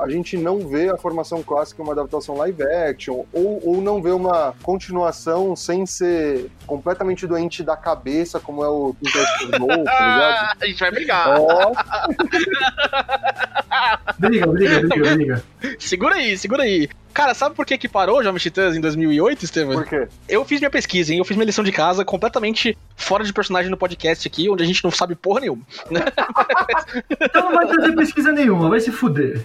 Speaker 2: a gente não ver a formação clássica uma adaptação live action, ou, ou não ver uma continuação sem ser completamente doente da cabeça, como é o Go, tá ligado?
Speaker 3: Ah, a gente vai brigar.
Speaker 2: Ó,
Speaker 4: Briga, briga, briga, briga.
Speaker 3: Segura aí, segura aí. Cara, sabe por que que parou o Jovem Titãs em 2008, Estevam?
Speaker 2: por quê?
Speaker 3: Eu fiz minha pesquisa, hein? Eu fiz minha lição de casa completamente fora de personagem no podcast aqui, onde a gente não sabe porra nenhuma.
Speaker 4: Então não vai trazer pesquisa nenhuma, vai se fuder.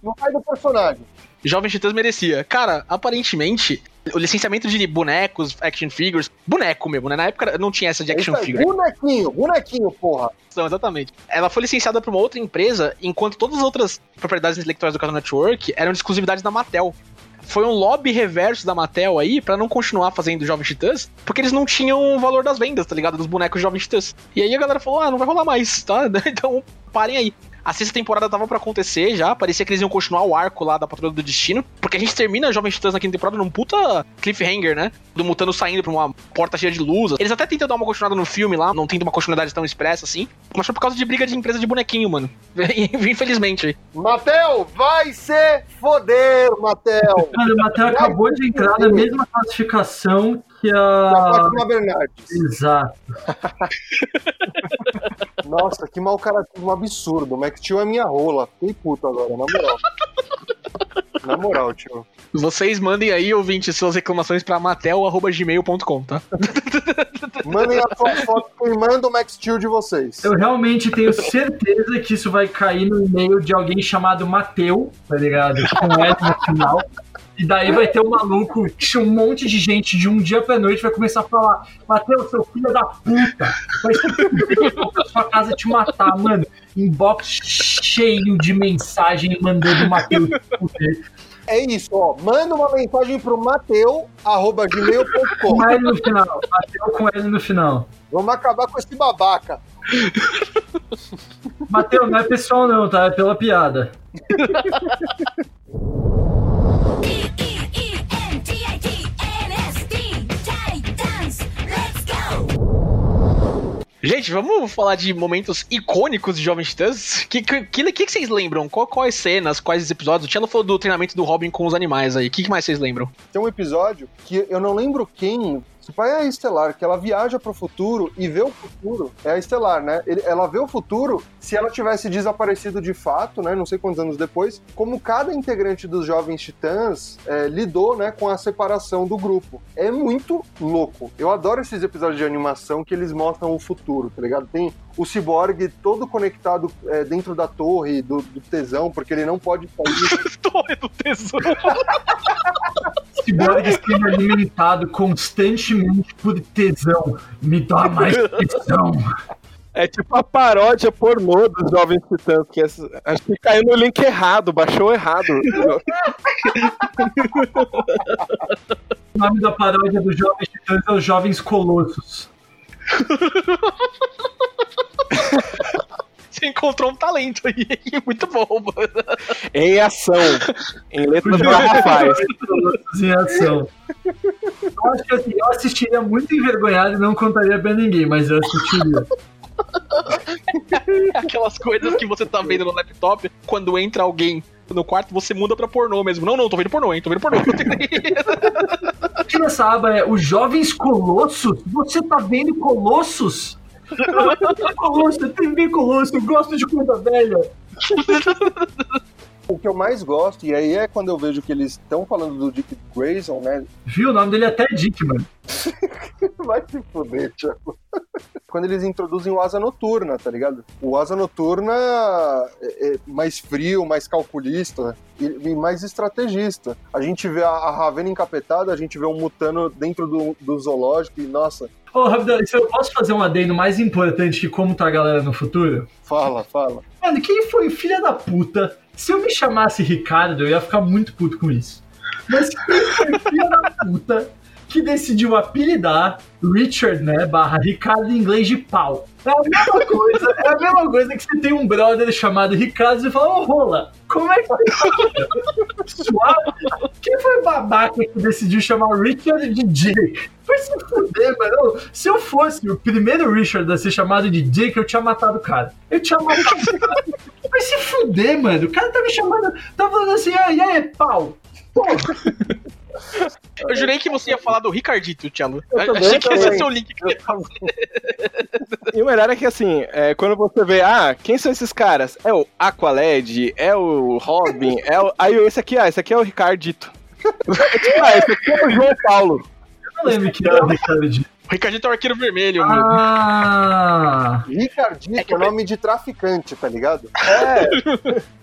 Speaker 2: Não sai do personagem.
Speaker 3: Jovem Titãs merecia. Cara, aparentemente, o licenciamento de bonecos, action figures, boneco mesmo, né? Na época não tinha essa de
Speaker 2: É
Speaker 3: action
Speaker 2: aí,
Speaker 3: figure.
Speaker 2: bonequinho, bonequinho, porra.
Speaker 3: Não, exatamente. Ela foi licenciada pra uma outra empresa, enquanto todas as outras propriedades intelectuais do Cartoon Network eram de exclusividade da Mattel. Foi um lobby reverso da Mattel aí pra não continuar fazendo Jovem Titãs, porque eles não tinham o valor das vendas, tá ligado? Dos bonecos Jovem Titãs. E aí a galera falou: ah, não vai rolar mais, tá? Então parem aí. A sexta temporada tava pra acontecer já, parecia que eles iam continuar o arco lá da Patrulha do Destino, porque a gente termina Jovem Titãs na quinta temporada num puta cliffhanger, né? Do Mutano saindo pra uma porta cheia de luz. Eles até tentam dar uma continuada no filme lá, não tenta uma continuidade tão expressa assim, mas foi por causa de briga de empresa de bonequinho, mano. Infelizmente.
Speaker 2: Matel, vai se foder, Matel.
Speaker 4: Cara, o Matheus acabou de entrar na mesma classificação que
Speaker 2: Da
Speaker 4: a.
Speaker 2: Fátima Bernardes.
Speaker 4: Exato.
Speaker 2: Nossa, que mau caratismo um absurdo. O Max Steel é minha rola. Fiquei puto agora, na moral. Na moral, tio.
Speaker 3: Vocês mandem aí, ouvintes, suas reclamações pra matel.gmail.com, tá?
Speaker 2: Mandem a sua foto queimando o Max Steel de vocês.
Speaker 4: Eu realmente tenho certeza que isso vai cair no e-mail de alguém chamado Mateu, tá ligado? Com S no final. E daí vai ter um maluco, um monte de gente de um dia pra noite vai começar a falar: Mateus, seu filho da puta, vai ser pra sua casa te matar, mano. Inbox cheio de mensagem mandando o Mateus.
Speaker 2: É isso, ó. Manda uma mensagem pro mateu, arroba gmail.com.
Speaker 4: Com L no final. Mateu com L no final.
Speaker 2: Vamos acabar com esse babaca.
Speaker 4: Mateus, não é pessoal não, tá? É pela piada.
Speaker 3: Gente, vamos falar de momentos icônicos de Jovens Titãs? O que, que, que, que vocês lembram? Qual, quais cenas, quais episódios? O Tchelo falou do treinamento do Robin com os animais aí. O que, que mais vocês lembram?
Speaker 2: Tem um episódio que eu não lembro quem. Pai é a Estelar, que ela viaja pro futuro e vê o futuro. É a Estelar, né? Ele- ela vê o futuro se ela tivesse desaparecido de fato, né? Não sei quantos anos depois. Como cada integrante dos Jovens Titãs é, lidou, né? Com a separação do grupo. É muito louco. Eu adoro esses episódios de animação que eles mostram o futuro, tá ligado? Tem o Cyborg todo conectado é, dentro da torre do, do tesão, porque ele não pode sair.
Speaker 3: Torre do Tesouro.
Speaker 4: Cyborg sendo alimentado constantemente por tesão. Me dá mais tesão.
Speaker 5: É tipo a paródia pornô dos Jovens Titãs, que é- acho que caiu no link errado, baixou errado.
Speaker 4: O nome da paródia dos Jovens Titãs é os Jovens Colossos.
Speaker 3: Você encontrou um talento aí. Muito bom, mano.
Speaker 5: em ação, em letras garrafais.
Speaker 4: Colossos em ação. Eu acho que assim, eu assistiria muito envergonhado e não contaria pra ninguém, mas eu assistiria.
Speaker 3: Aquelas coisas que você tá vendo no laptop, quando entra alguém no quarto, você muda pra pornô mesmo. Não, não, tô vendo pornô, hein? Tô vendo pornô.
Speaker 4: Aqui nessa aba é os Jovens Colossos? Você tá vendo Colossos? Eu tenho ver Colosso, eu gosto de conta velha.
Speaker 2: O que eu mais gosto, e aí é quando eu vejo que eles estão falando do Dick Grayson, né?
Speaker 4: Viu? O nome dele é até Dick, mano.
Speaker 2: Vai se fuder, Thiago. Quando eles introduzem o Asa Noturna, tá ligado? O Asa Noturna é, é mais frio, mais calculista e, mais estrategista. A gente vê a, a Ravena encapetada, a gente vê um Mutano dentro do, do zoológico e, nossa,
Speaker 4: Ô, rapidão, se eu posso fazer um adendo mais importante que como tá a galera no futuro?
Speaker 2: fala, fala.
Speaker 4: Mano, quem foi o filho da puta? Se eu me chamasse Ricardo, eu ia ficar muito puto com isso. Mas quem foi o filho da puta que decidiu apelidar Richard, né, barra Ricardo em inglês de pau? É a mesma coisa, é a mesma coisa que você tem um brother chamado Ricardo e fala, ô rola, como é que você tá? Suave? Quem foi babaca que decidiu chamar Richard de Dick? Foi se fuder, mano. Se eu fosse o primeiro Richard a ser chamado de Dick, eu tinha matado o cara. Eu tinha matado o cara. Vai se fuder, mano. O cara tá me chamando, tá falando assim, ah, e aí, pau? Porra.
Speaker 3: Eu jurei que você ia falar do Ricardito, Tchelo. Achei que esse ia ser o link.
Speaker 5: E o melhor é que assim, é, quando você vê, ah, quem são esses caras? É o Aqualed, é o Robin, é o. Aí esse aqui, ah, esse aqui é o Ricardito. É tipo, ah, esse aqui é o João Paulo.
Speaker 4: Eu não lembro que era o Ricardo.
Speaker 3: O Ricardito é o arqueiro vermelho, mano.
Speaker 4: Ah,
Speaker 2: Ricardito é nome de traficante, tá ligado?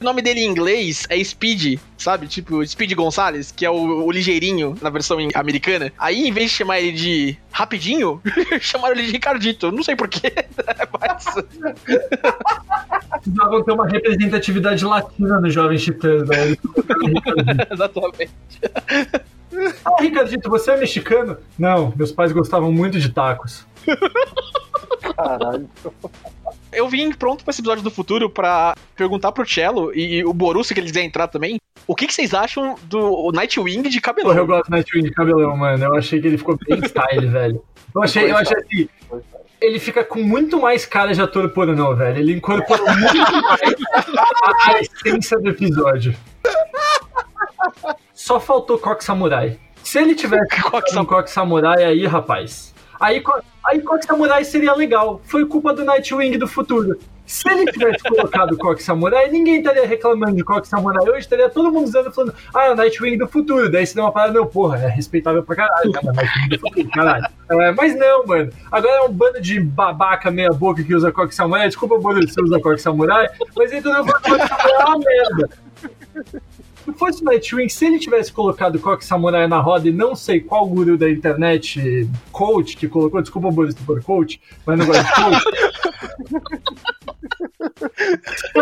Speaker 3: O nome dele em inglês é Speed, sabe? Tipo, Speed Gonzalez, que é o, o ligeirinho na versão americana. Aí, em vez de chamar ele de Rapidinho, chamaram ele de Ricardito. Não sei porquê, mas...
Speaker 4: precisavam ter uma representatividade latina no Jovem Titãs, né?
Speaker 3: Exatamente.
Speaker 4: Ah, Ricardito, você é mexicano? Não, meus pais gostavam muito de tacos.
Speaker 2: Caralho.
Speaker 3: Eu vim pronto pra esse episódio do futuro pra perguntar pro Cello e, e o Borusso, que ele quiser entrar também, o que, que vocês acham do Nightwing de
Speaker 4: Porra, eu
Speaker 3: cabelão?
Speaker 4: gosto do Nightwing de cabelão, mano. Eu achei que ele ficou bem style, velho. Eu achei, eu achei assim. Ele fica com muito mais cara de ator pornô, velho. Ele incorporou muito mais a, a essência do episódio. Só faltou Coque Samurai. Se ele tivesse
Speaker 3: Coque
Speaker 4: um Coque Samurai aí, rapaz. Aí, Aí Coque Samurai seria legal. Foi culpa do Nightwing do futuro. Se ele tivesse colocado Coque Samurai, ninguém estaria reclamando de Coque Samurai hoje, estaria todo mundo usando falando, ah, é o Nightwing do futuro. Daí se dá uma parada, não, porra, é respeitável pra caralho, cara, Nightwing do futuro, caralho. É, mas não, mano. Agora é um bando de babaca meia boca que usa Coque Samurai. Desculpa, Boruto, você usa Coque Samurai, mas então eu vou Coque Samurai é uma merda. Se fosse o Nightwing, se ele tivesse colocado Coque Samurai na roda e não sei qual guru da internet, coach, que colocou, desculpa, Boris, por coach, mas não gosto de coach.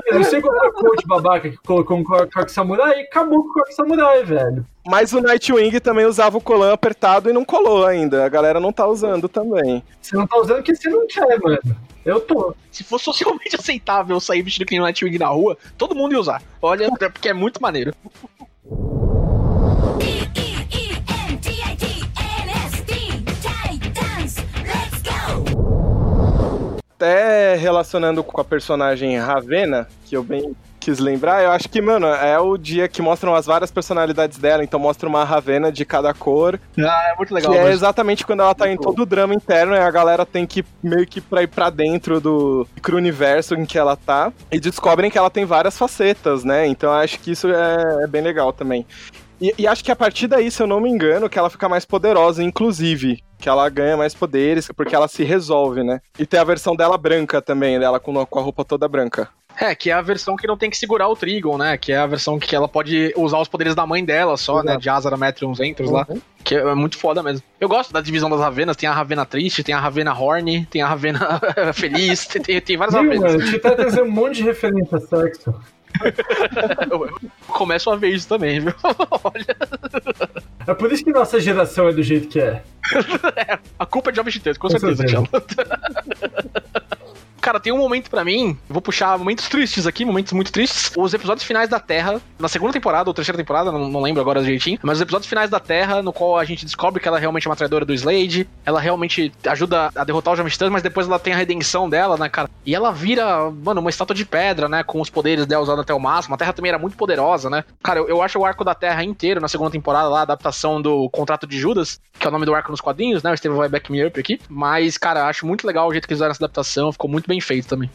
Speaker 4: Eu não sei qual foi o coach babaca que colocou um Coque Samurai e acabou com o Coque Samurai, velho.
Speaker 5: Mas o Nightwing também usava o colã apertado e não colou ainda. A galera não tá usando também.
Speaker 4: Você não tá usando porque você não quer, mano. Eu tô.
Speaker 3: Se fosse socialmente aceitável sair vestido que nem o Nightwing na rua, todo mundo ia usar. Olha, é porque é muito maneiro.
Speaker 5: Até relacionando com a personagem Ravena, que eu bem quis lembrar, eu acho que, mano, é o dia que mostram as várias personalidades dela, então mostra uma Ravena de cada cor,
Speaker 3: Ah, é muito legal.
Speaker 5: que é
Speaker 3: mas-
Speaker 5: exatamente quando ela tá em todo o drama interno e a galera tem que meio que pra ir pra dentro do micro-universo em que ela tá e descobrem que ela tem várias facetas, né? Então eu acho que isso é, é bem legal também. E, e acho que a partir daí, se eu não me engano, que ela fica mais poderosa, inclusive. Que ela ganha mais poderes, porque ela se resolve, né? E tem a versão dela branca também, dela com, com a roupa toda branca.
Speaker 3: É, que é a versão que não tem que segurar o Trigon, né? Que é a versão que ela pode usar os poderes da mãe dela só, né? De Azara Metrium Ventrus lá. Que é muito foda mesmo. Eu gosto da divisão das Ravenas. Tem a Ravena triste, tem a Ravena horny, tem a Ravena feliz, tem, tem, várias Ravenas.
Speaker 4: mano? Titã trazer um monte de referência a sexo.
Speaker 3: Eu, eu começo a ver isso também, viu? Olha,
Speaker 4: É por isso que nossa geração é do jeito que é.
Speaker 3: a culpa é de Jovem Titãs, com,
Speaker 4: Com
Speaker 3: certeza,
Speaker 4: certeza.
Speaker 3: Cara, tem um momento pra mim, vou puxar momentos tristes aqui, momentos muito tristes. Os episódios finais da Terra, na segunda temporada ou terceira temporada, não, não lembro agora direitinho, mas os episódios finais da Terra, no qual a gente descobre que ela realmente é uma traidora do Slade, ela realmente ajuda a derrotar Jovens Titãs, mas depois ela tem a redenção dela, né, cara? E ela vira, mano, uma estátua de pedra, né, com os poderes dela usando até o máximo. A Terra também era muito poderosa, né? Cara, eu, eu acho o arco da Terra inteiro na segunda temporada lá, a adaptação do Contrato de Judas, que é o nome do arco nos quadrinhos, né? O Steven vai back me up aqui. Mas, cara, acho muito legal o jeito que eles fizeram essa adaptação, ficou muito bem feito também.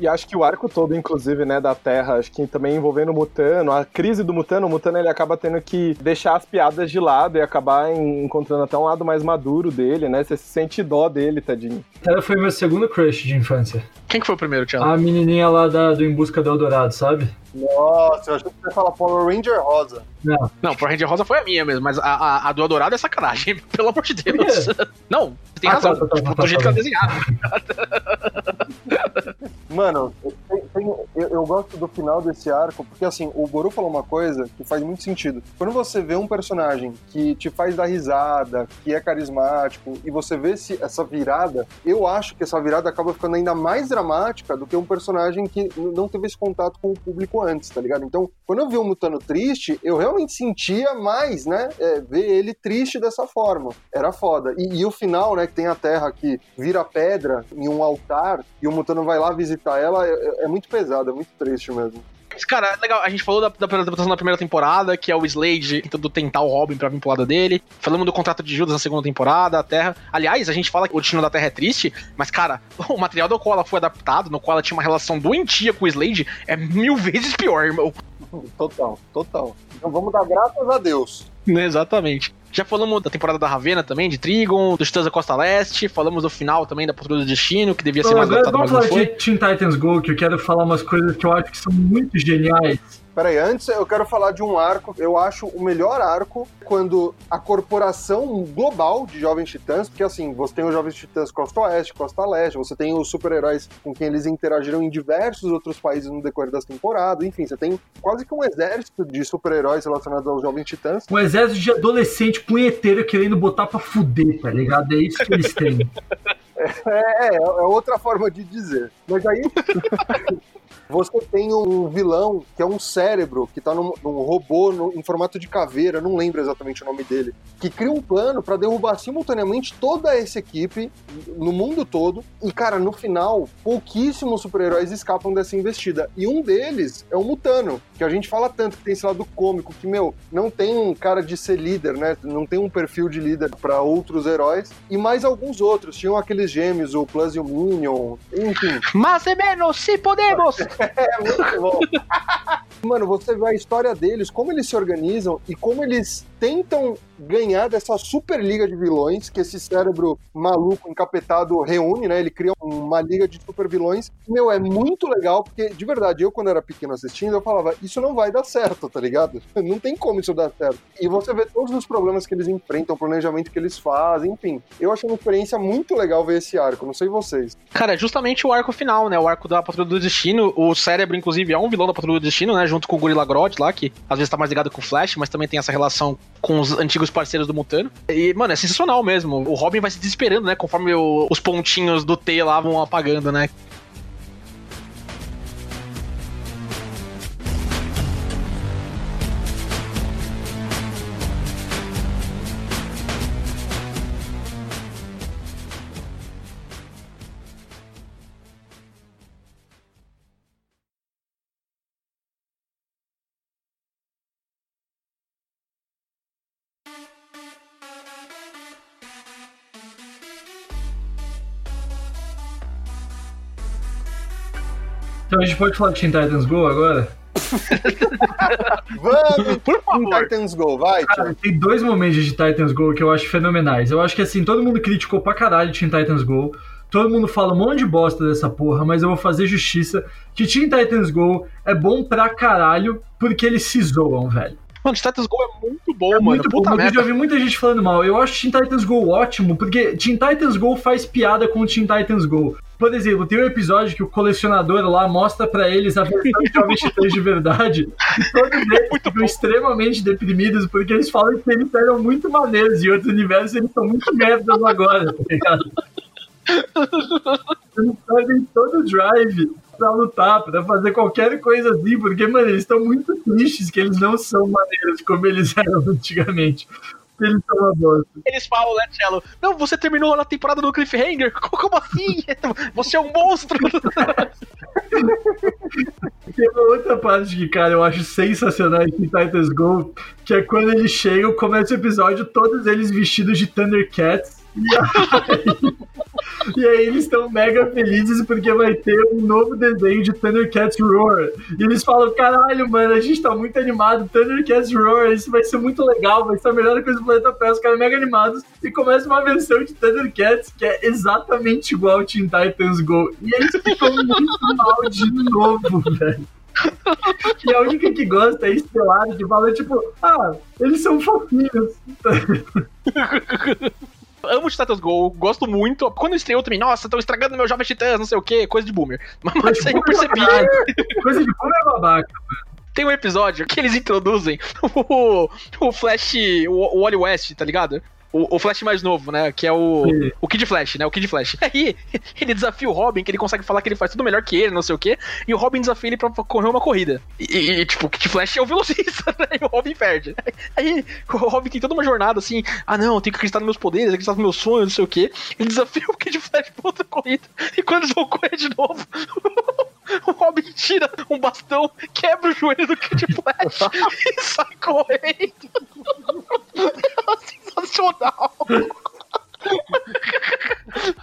Speaker 5: E acho que o arco todo, inclusive, né, da Terra, acho que também envolvendo o Mutano, a crise do Mutano, o Mutano ele acaba tendo que deixar as piadas de lado e acabar en- encontrando até um lado mais maduro dele, né? Você se sente dó dele, tadinho.
Speaker 4: Ela foi meu segundo crush de infância.
Speaker 3: Quem que foi o primeiro, Tiago?
Speaker 4: A menininha lá da, do Em Busca do Eldorado, sabe?
Speaker 2: Nossa, eu achei que você ia falar Power Ranger rosa.
Speaker 4: Não.
Speaker 3: Não, Power Ranger Rosa foi a minha mesmo, mas a, a, a do Adorado é sacanagem, pelo amor de Deus. Não, você tem
Speaker 4: Ah,
Speaker 3: razão.
Speaker 4: tá, tá, tá,
Speaker 3: tipo,
Speaker 4: tá,
Speaker 3: do jeito
Speaker 4: tá,
Speaker 3: que ela
Speaker 4: tá.
Speaker 3: desenhava.
Speaker 2: Mano, tem- tem- eu, eu gosto do final desse arco, porque assim, o Boru falou uma coisa que faz muito sentido. Quando você vê um personagem que te faz dar risada, que é carismático, e você vê esse- essa virada, eu acho que essa virada acaba ficando ainda mais dramática do que um personagem que não teve esse contato com o público antes, tá ligado? Então, quando eu vi o Mutano triste, eu realmente sentia mais, né, é, ver ele triste dessa forma. Era foda. E, e o final, né, que tem a Terra que vira pedra em um altar, e o Mutano vai lá visitar ela, é, é- é muito pesado, é muito triste mesmo.
Speaker 3: Mas, Cara, legal, a gente falou da, da adaptação da primeira temporada, que é o Slade tentando tentar o Robin pra vir pro lado dele. Falamos do contrato de Judas na segunda temporada, a Terra. Aliás, a gente fala que o destino da Terra é triste, mas, cara, o material do qual ela foi adaptado, no qual ela tinha uma relação doentia com o Slade, é mil vezes pior, irmão.
Speaker 2: Total, total. Então vamos dar graças a Deus.
Speaker 3: Exatamente. Já falamos da temporada da Ravena também, de Trigon, dos Titãs da Costa Leste, falamos do final também da Patrulha do Destino, que devia ser mais adaptado, mas
Speaker 4: vamos
Speaker 3: não
Speaker 4: falar
Speaker 3: foi.
Speaker 4: de Teen Titans Go, que eu quero falar umas coisas que eu acho que são muito geniais.
Speaker 2: Peraí, antes eu quero falar de um arco, eu acho o melhor arco quando a corporação global de Jovens Titãs, porque assim, você tem os Jovens Titãs Costa Oeste, Costa Leste, você tem os super-heróis com quem eles interagiram em diversos outros países no decorrer das temporadas, enfim, você tem quase que um exército de super-heróis relacionados aos Jovens Titãs.
Speaker 4: Um exército de adolescente punheteiro querendo botar pra fuder, tá ligado? É isso que eles têm.
Speaker 2: É, é, é outra forma de dizer. Mas aí. Você tem um vilão que é um cérebro, que tá num, num robô no- em formato de caveira, não lembro exatamente o nome dele, que cria um plano pra derrubar simultaneamente toda essa equipe no mundo todo. E, cara, no final, pouquíssimos super-heróis escapam dessa investida. E um deles é o Mutano, que a gente fala tanto que tem esse lado cômico, que, meu, não tem um cara de ser líder, né? Não tem um perfil de líder pra outros heróis. E mais alguns outros. Tinham aqueles gêmeos, o Plus e o Minion, enfim.
Speaker 3: Mas e menos, se podemos!
Speaker 2: É muito bom. Mano, você vê a história deles, como eles se organizam e como eles tentam ganhar dessa super liga de vilões que esse cérebro maluco, encapetado reúne, né? Ele cria uma liga de super vilões. Meu, é muito legal, porque de verdade, eu quando era pequeno assistindo, eu falava, isso não vai dar certo, tá ligado? Não tem como isso dar certo. E você vê todos os problemas que eles enfrentam, o planejamento que eles fazem, enfim. Eu achei uma experiência muito legal ver esse arco, não sei vocês.
Speaker 3: Cara, é justamente o arco final, né? O arco da Patrulha do Destino. O cérebro, inclusive, é um vilão da Patrulha do Destino, né? Junto com o Gorilla Grodd lá, que às vezes tá mais ligado com o Flash, mas também tem essa relação com os antigos parceiros do Mutano. E, mano, é sensacional mesmo. O Robin vai se desesperando, né? Conforme o- os pontinhos do T lá vão apagando, né?
Speaker 4: Então a gente pode falar de Teen Titans Go agora?
Speaker 2: Vamos,
Speaker 3: Por favor.
Speaker 2: Titans Go, vai,
Speaker 4: Cara, tem dois momentos de Titans Go que eu acho fenomenais. Eu acho que assim, todo mundo criticou pra caralho Teen Titans Go. Todo mundo fala um monte de bosta dessa porra, mas eu vou fazer justiça que Teen Titans Go é bom pra caralho porque eles se zoam, velho.
Speaker 3: Mano, Status Go é muito bom,
Speaker 4: É
Speaker 3: mano.
Speaker 4: muito bom, mas eu já vi muita gente falando mal. Eu acho Teen Titans Go ótimo, porque Teen Titans Go faz piada com Teen Titans Go. Por exemplo, tem um episódio que o colecionador lá mostra pra eles a versão de Titãs de verdade, e todos eles ficam extremamente deprimidos, porque eles falam que eles eram muito maneiros em outros universos eles são muito merdas agora, tá ligado? Eles perdem todo o drive pra lutar, pra fazer qualquer coisa assim, porque, mano, eles estão muito tristes que eles não são maneiros como eles eram antigamente. Eles são uma bosta.
Speaker 3: Eles falam, né, Cello? Não, você terminou na temporada do Cliffhanger? Como assim? Você é um monstro!
Speaker 4: Tem uma outra parte que, cara, eu acho sensacional em Titans Go, que é quando eles chegam, começa o episódio, todos eles vestidos de Thundercats. E aí, eles estão mega felizes porque vai ter um novo desenho de Thundercats Roar. E eles falam, caralho, mano, a gente tá muito animado, Thundercats Roar, isso vai ser muito legal, vai ser a melhor coisa do planeta Terra, os caras mega animados. E começa uma versão de Thundercats que é exatamente igual ao Teen Titans Go. E eles ficam muito mal de novo, velho. E a única que gosta é Estelar, que fala, tipo, ah, eles são fofinhos.
Speaker 3: Amo Status Go, gosto muito. Quando estreou também, nossa, estão estragando meu Jovem Titãs, não sei o que, coisa de boomer. Mas, mas aí eu percebi.
Speaker 4: Coisa de como é babaca.
Speaker 3: Tem um episódio que eles introduzem o, o Flash, o, o Wally West, tá ligado? O, o Flash mais novo, né? Que é o,
Speaker 4: Sim.
Speaker 3: o Kid Flash, né? O Kid Flash. Aí ele desafia o Robin, que ele consegue falar que ele faz tudo melhor que ele, não sei o quê. E o Robin desafia ele pra correr uma corrida. E, e, tipo, o Kid Flash é o velocista, né? E o Robin perde. Aí o Robin tem toda uma jornada assim: ah, não, eu tenho que acreditar nos meus poderes, acreditar nos meus sonhos, não sei o quê. Ele desafia o Kid Flash pra outra corrida. E quando eles vão correr de novo. O Robin tira um bastão, quebra o joelho do Kid Flash e sai correndo. Sensacional.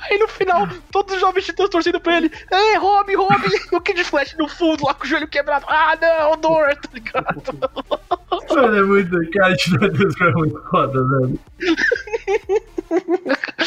Speaker 3: Aí no final, todos os jovens titãs torcendo pra ele. Ei, Robin, Robin! E o Kid Flash no fundo, lá com o joelho quebrado. Ah, não, dor, tá ligado?
Speaker 4: Mano, é muito. Cara, Titãs é muito foda, velho.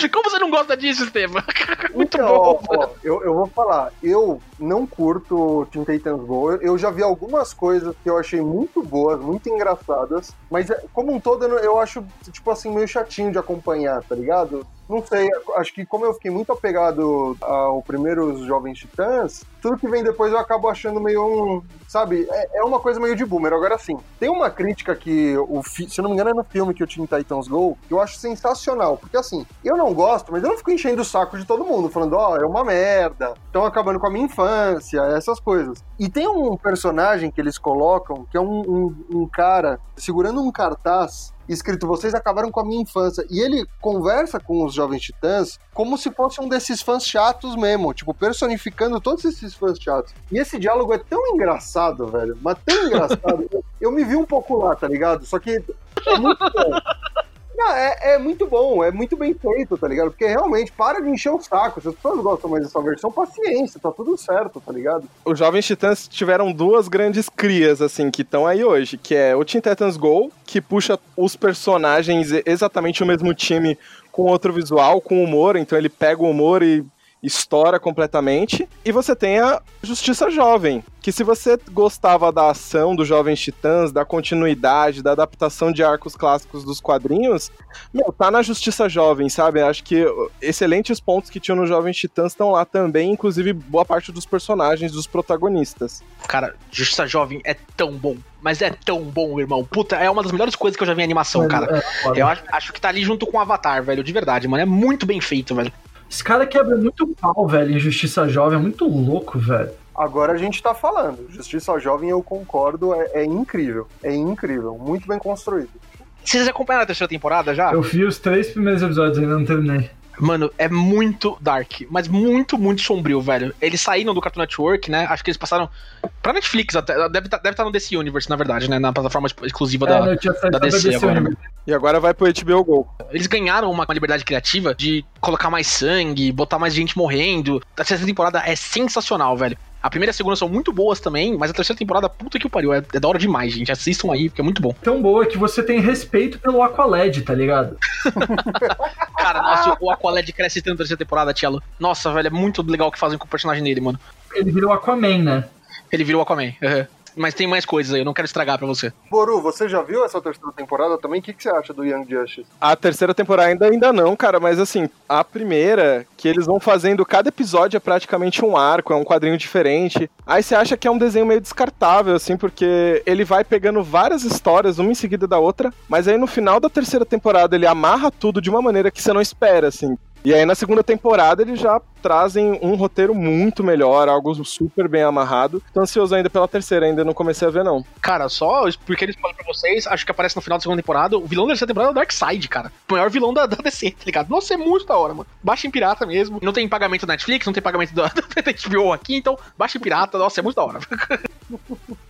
Speaker 3: Como você não gosta disso, Estevam? Muito
Speaker 2: Então,
Speaker 3: bom.
Speaker 2: ó, eu, eu vou falar, eu não curto Teen Titans Go, eu, eu já vi algumas coisas que eu achei muito boas, muito engraçadas, mas é, como um todo eu, eu acho, tipo assim, meio chatinho de acompanhar, tá ligado? Não sei, acho que como eu fiquei muito apegado ao primeiro Jovens Titãs, tudo que vem depois eu acabo achando meio um. Sabe, é, é uma coisa meio de boomer. Agora sim, tem uma crítica que, o fi- se eu não me engano, é no filme que o Teen Titans Go, que eu acho sensacional. Porque assim, eu não gosto, mas eu não fico enchendo o saco de todo mundo, falando, ó, é uma merda, estão acabando com a minha infância, essas coisas. E tem um personagem que eles colocam, que é um, um, um cara segurando um cartaz escrito Vocês acabaram com a minha infância. E ele conversa com os Jovens Titãs como se fosse um desses fãs chatos mesmo, tipo, personificando todos esses fãs chatos. E esse diálogo é tão engraçado, velho, mas tão engraçado. eu, eu me vi um pouco lá, tá ligado? Só que é muito bom. Não, é, é muito bom, é muito bem feito, tá ligado? Porque realmente, para de encher o saco. Se as pessoas gostam mais dessa versão, paciência, tá tudo certo, tá ligado?
Speaker 5: Os Jovens Titãs tiveram duas grandes crias, assim, que estão aí hoje, que é o Teen Titans Go, que puxa os personagens exatamente o mesmo time com outro visual, com humor, então ele pega o humor e estoura completamente. E você tem a Justiça Jovem, que se você gostava da ação dos Jovens Titãs, da continuidade, da adaptação de arcos clássicos dos quadrinhos, meu, tá na Justiça Jovem, sabe? Acho que excelentes pontos que tinham nos Jovens Titãs estão lá também, inclusive boa parte dos personagens, dos protagonistas.
Speaker 3: Cara, Justiça Jovem é tão bom. Mas é tão bom, irmão. Puta, é uma das melhores coisas que eu já vi em animação, cara.
Speaker 4: É.
Speaker 3: Eu acho, acho que tá ali junto com o Avatar, velho. De verdade, mano. É muito bem feito, velho.
Speaker 4: Esse cara quebra muito pau, velho, em Justiça Jovem. É muito louco, velho.
Speaker 2: Agora a gente tá falando. Justiça Jovem, eu concordo, é, é incrível. É incrível, muito bem construído.
Speaker 3: Vocês acompanharam a terceira temporada já?
Speaker 4: Eu vi os três primeiros episódios, ainda não terminei.
Speaker 3: Mano, é muito dark, mas muito, muito sombrio, velho. Eles saíram do Cartoon Network, né? Acho que eles passaram pra Netflix até. Deve estar deve tá no DC Universe, na verdade, né? Na plataforma exclusiva
Speaker 4: É,
Speaker 3: da.
Speaker 4: não,
Speaker 3: da DC
Speaker 4: DC
Speaker 3: agora.
Speaker 4: Universe.
Speaker 5: E agora vai pro HBO Go.
Speaker 3: Eles ganharam uma, uma liberdade criativa de colocar mais sangue, botar mais gente morrendo. A terceira temporada é sensacional, velho. A primeira e a segunda são muito boas também, mas a terceira temporada, puta que o pariu, é, é da hora demais, gente. Assistam aí, porque é muito bom.
Speaker 4: Tão boa que você tem respeito pelo Aqualed, tá ligado?
Speaker 3: Cara, nossa, o Aqualad cresce tanto na terceira temporada, Tielo. Nossa, velho, é muito legal o que fazem com o personagem dele, mano.
Speaker 4: Ele virou Aquaman, né?
Speaker 3: Ele virou Aquaman. uhum. Mas tem mais coisas aí, eu não quero estragar pra você.
Speaker 2: Boru, você já viu essa terceira temporada também? O que, que você acha do Young Justice?
Speaker 5: A terceira temporada ainda, ainda não, cara, mas assim, a primeira, que eles vão fazendo, cada episódio é praticamente um arco, é um quadrinho diferente. Aí você acha que é um desenho meio descartável, assim, porque ele vai pegando várias histórias, uma em seguida da outra, mas aí no final da terceira temporada ele amarra tudo de uma maneira que você não espera, assim. E aí na segunda temporada eles já trazem um roteiro muito melhor, algo super bem amarrado. Tô ansioso ainda pela terceira, ainda não comecei a ver não.
Speaker 3: Cara, só porque eles falam pra vocês, acho que aparece no final da segunda temporada, o vilão da terceira temporada é o Darkseid, cara. O maior vilão da, da DC, tá ligado? Nossa, é muito da hora, mano. Baixa em pirata mesmo. Não tem pagamento da Netflix, não tem pagamento da, da HBO aqui, então baixa em pirata. Nossa, é muito da hora.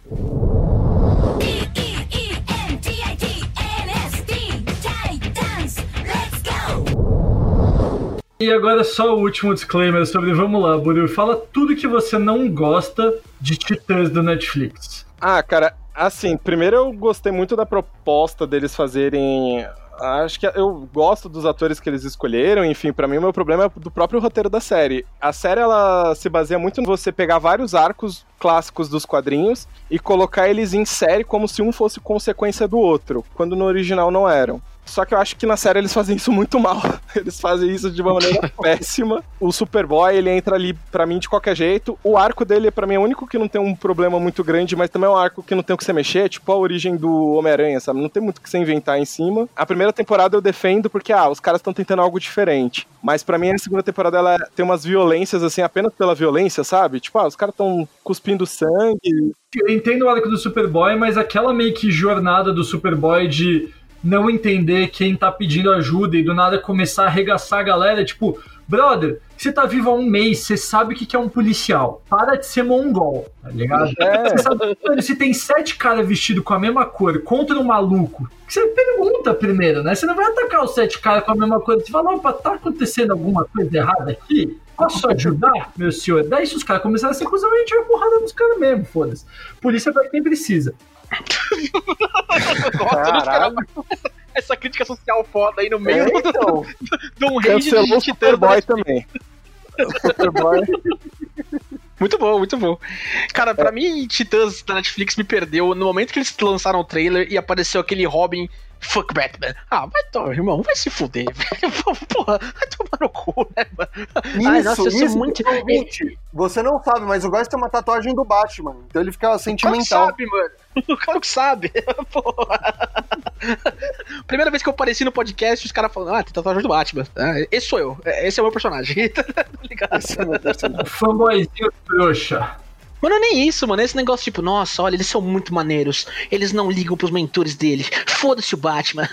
Speaker 4: E agora só o último disclaimer sobre Vamos lá, Buru. Fala tudo que você não gosta de Titãs do Netflix.
Speaker 5: Ah, cara, assim, primeiro eu gostei muito da proposta deles fazerem. Acho que eu gosto dos atores que eles escolheram, enfim, pra mim o meu problema é do próprio roteiro da série. A série ela se baseia muito em você pegar vários arcos clássicos dos quadrinhos e colocar eles em série como se um fosse consequência do outro, quando no original não eram. Só que eu acho que na série eles fazem isso muito mal. Eles fazem isso de uma maneira péssima. O Superboy, ele entra ali pra mim de qualquer jeito. O arco dele, pra mim, é o único que não tem um problema muito grande, mas também é um arco que não tem o que você mexer, tipo a origem do Homem-Aranha, sabe? Não tem muito o que você inventar em cima. A primeira temporada eu defendo porque, ah, os caras estão tentando algo diferente. Mas pra mim, a segunda temporada, ela tem umas violências, assim, apenas pela violência, sabe? Tipo, ah, os caras estão cuspindo sangue.
Speaker 4: Eu entendo o arco do Superboy, mas aquela meio que jornada do Superboy de não entender quem tá pedindo ajuda e do nada começar a arregaçar a galera, tipo, brother, você tá vivo há um mês, você sabe o que é um policial. Para de ser mongol, tá ligado?
Speaker 5: É.
Speaker 4: Você sabe, mano, se tem sete caras vestidos com a mesma cor contra um maluco, você pergunta primeiro, né? Você não vai atacar os sete caras com a mesma cor. Você fala, opa, tá acontecendo alguma coisa errada aqui? Posso ajudar, meu senhor? Daí se os caras começarem a ser cuzão, a gente vai porrada nos caras mesmo, foda-se. Polícia vai quem precisa.
Speaker 3: Nossa, eu não esperava essa crítica social foda aí no meio
Speaker 2: É,
Speaker 3: do,
Speaker 2: então,
Speaker 3: de um rei de
Speaker 5: Cancelou o. Superboy também.
Speaker 2: Superboy.
Speaker 3: Muito bom, muito bom. Cara, pra mim, Titãs da Netflix me perdeu no momento que eles lançaram o trailer e apareceu aquele Robin Fuck Batman. Ah, vai tomar, irmão, vai se fuder. Porra, vai tomar no cu, né, mano? Ai,
Speaker 2: Isso,
Speaker 3: nossa, eu sou
Speaker 2: isso,
Speaker 3: muito.
Speaker 2: Você não sabe, mas o Góis tem uma tatuagem do Batman. Então ele fica
Speaker 3: que
Speaker 2: sentimental.
Speaker 3: sabe, mano. O cara que sabe. Porra. Primeira vez que eu apareci no podcast, os caras falando, ah, tem tatuagem do Batman. Ah, esse sou eu. Esse é o meu personagem. tá ligado?
Speaker 2: Esse é o meu personagem.
Speaker 4: Fanboyzinho trouxa.
Speaker 3: É nem isso, mano. Esse negócio tipo, nossa, olha, eles são muito maneiros. Eles não ligam pros mentores deles. Foda-se o Batman.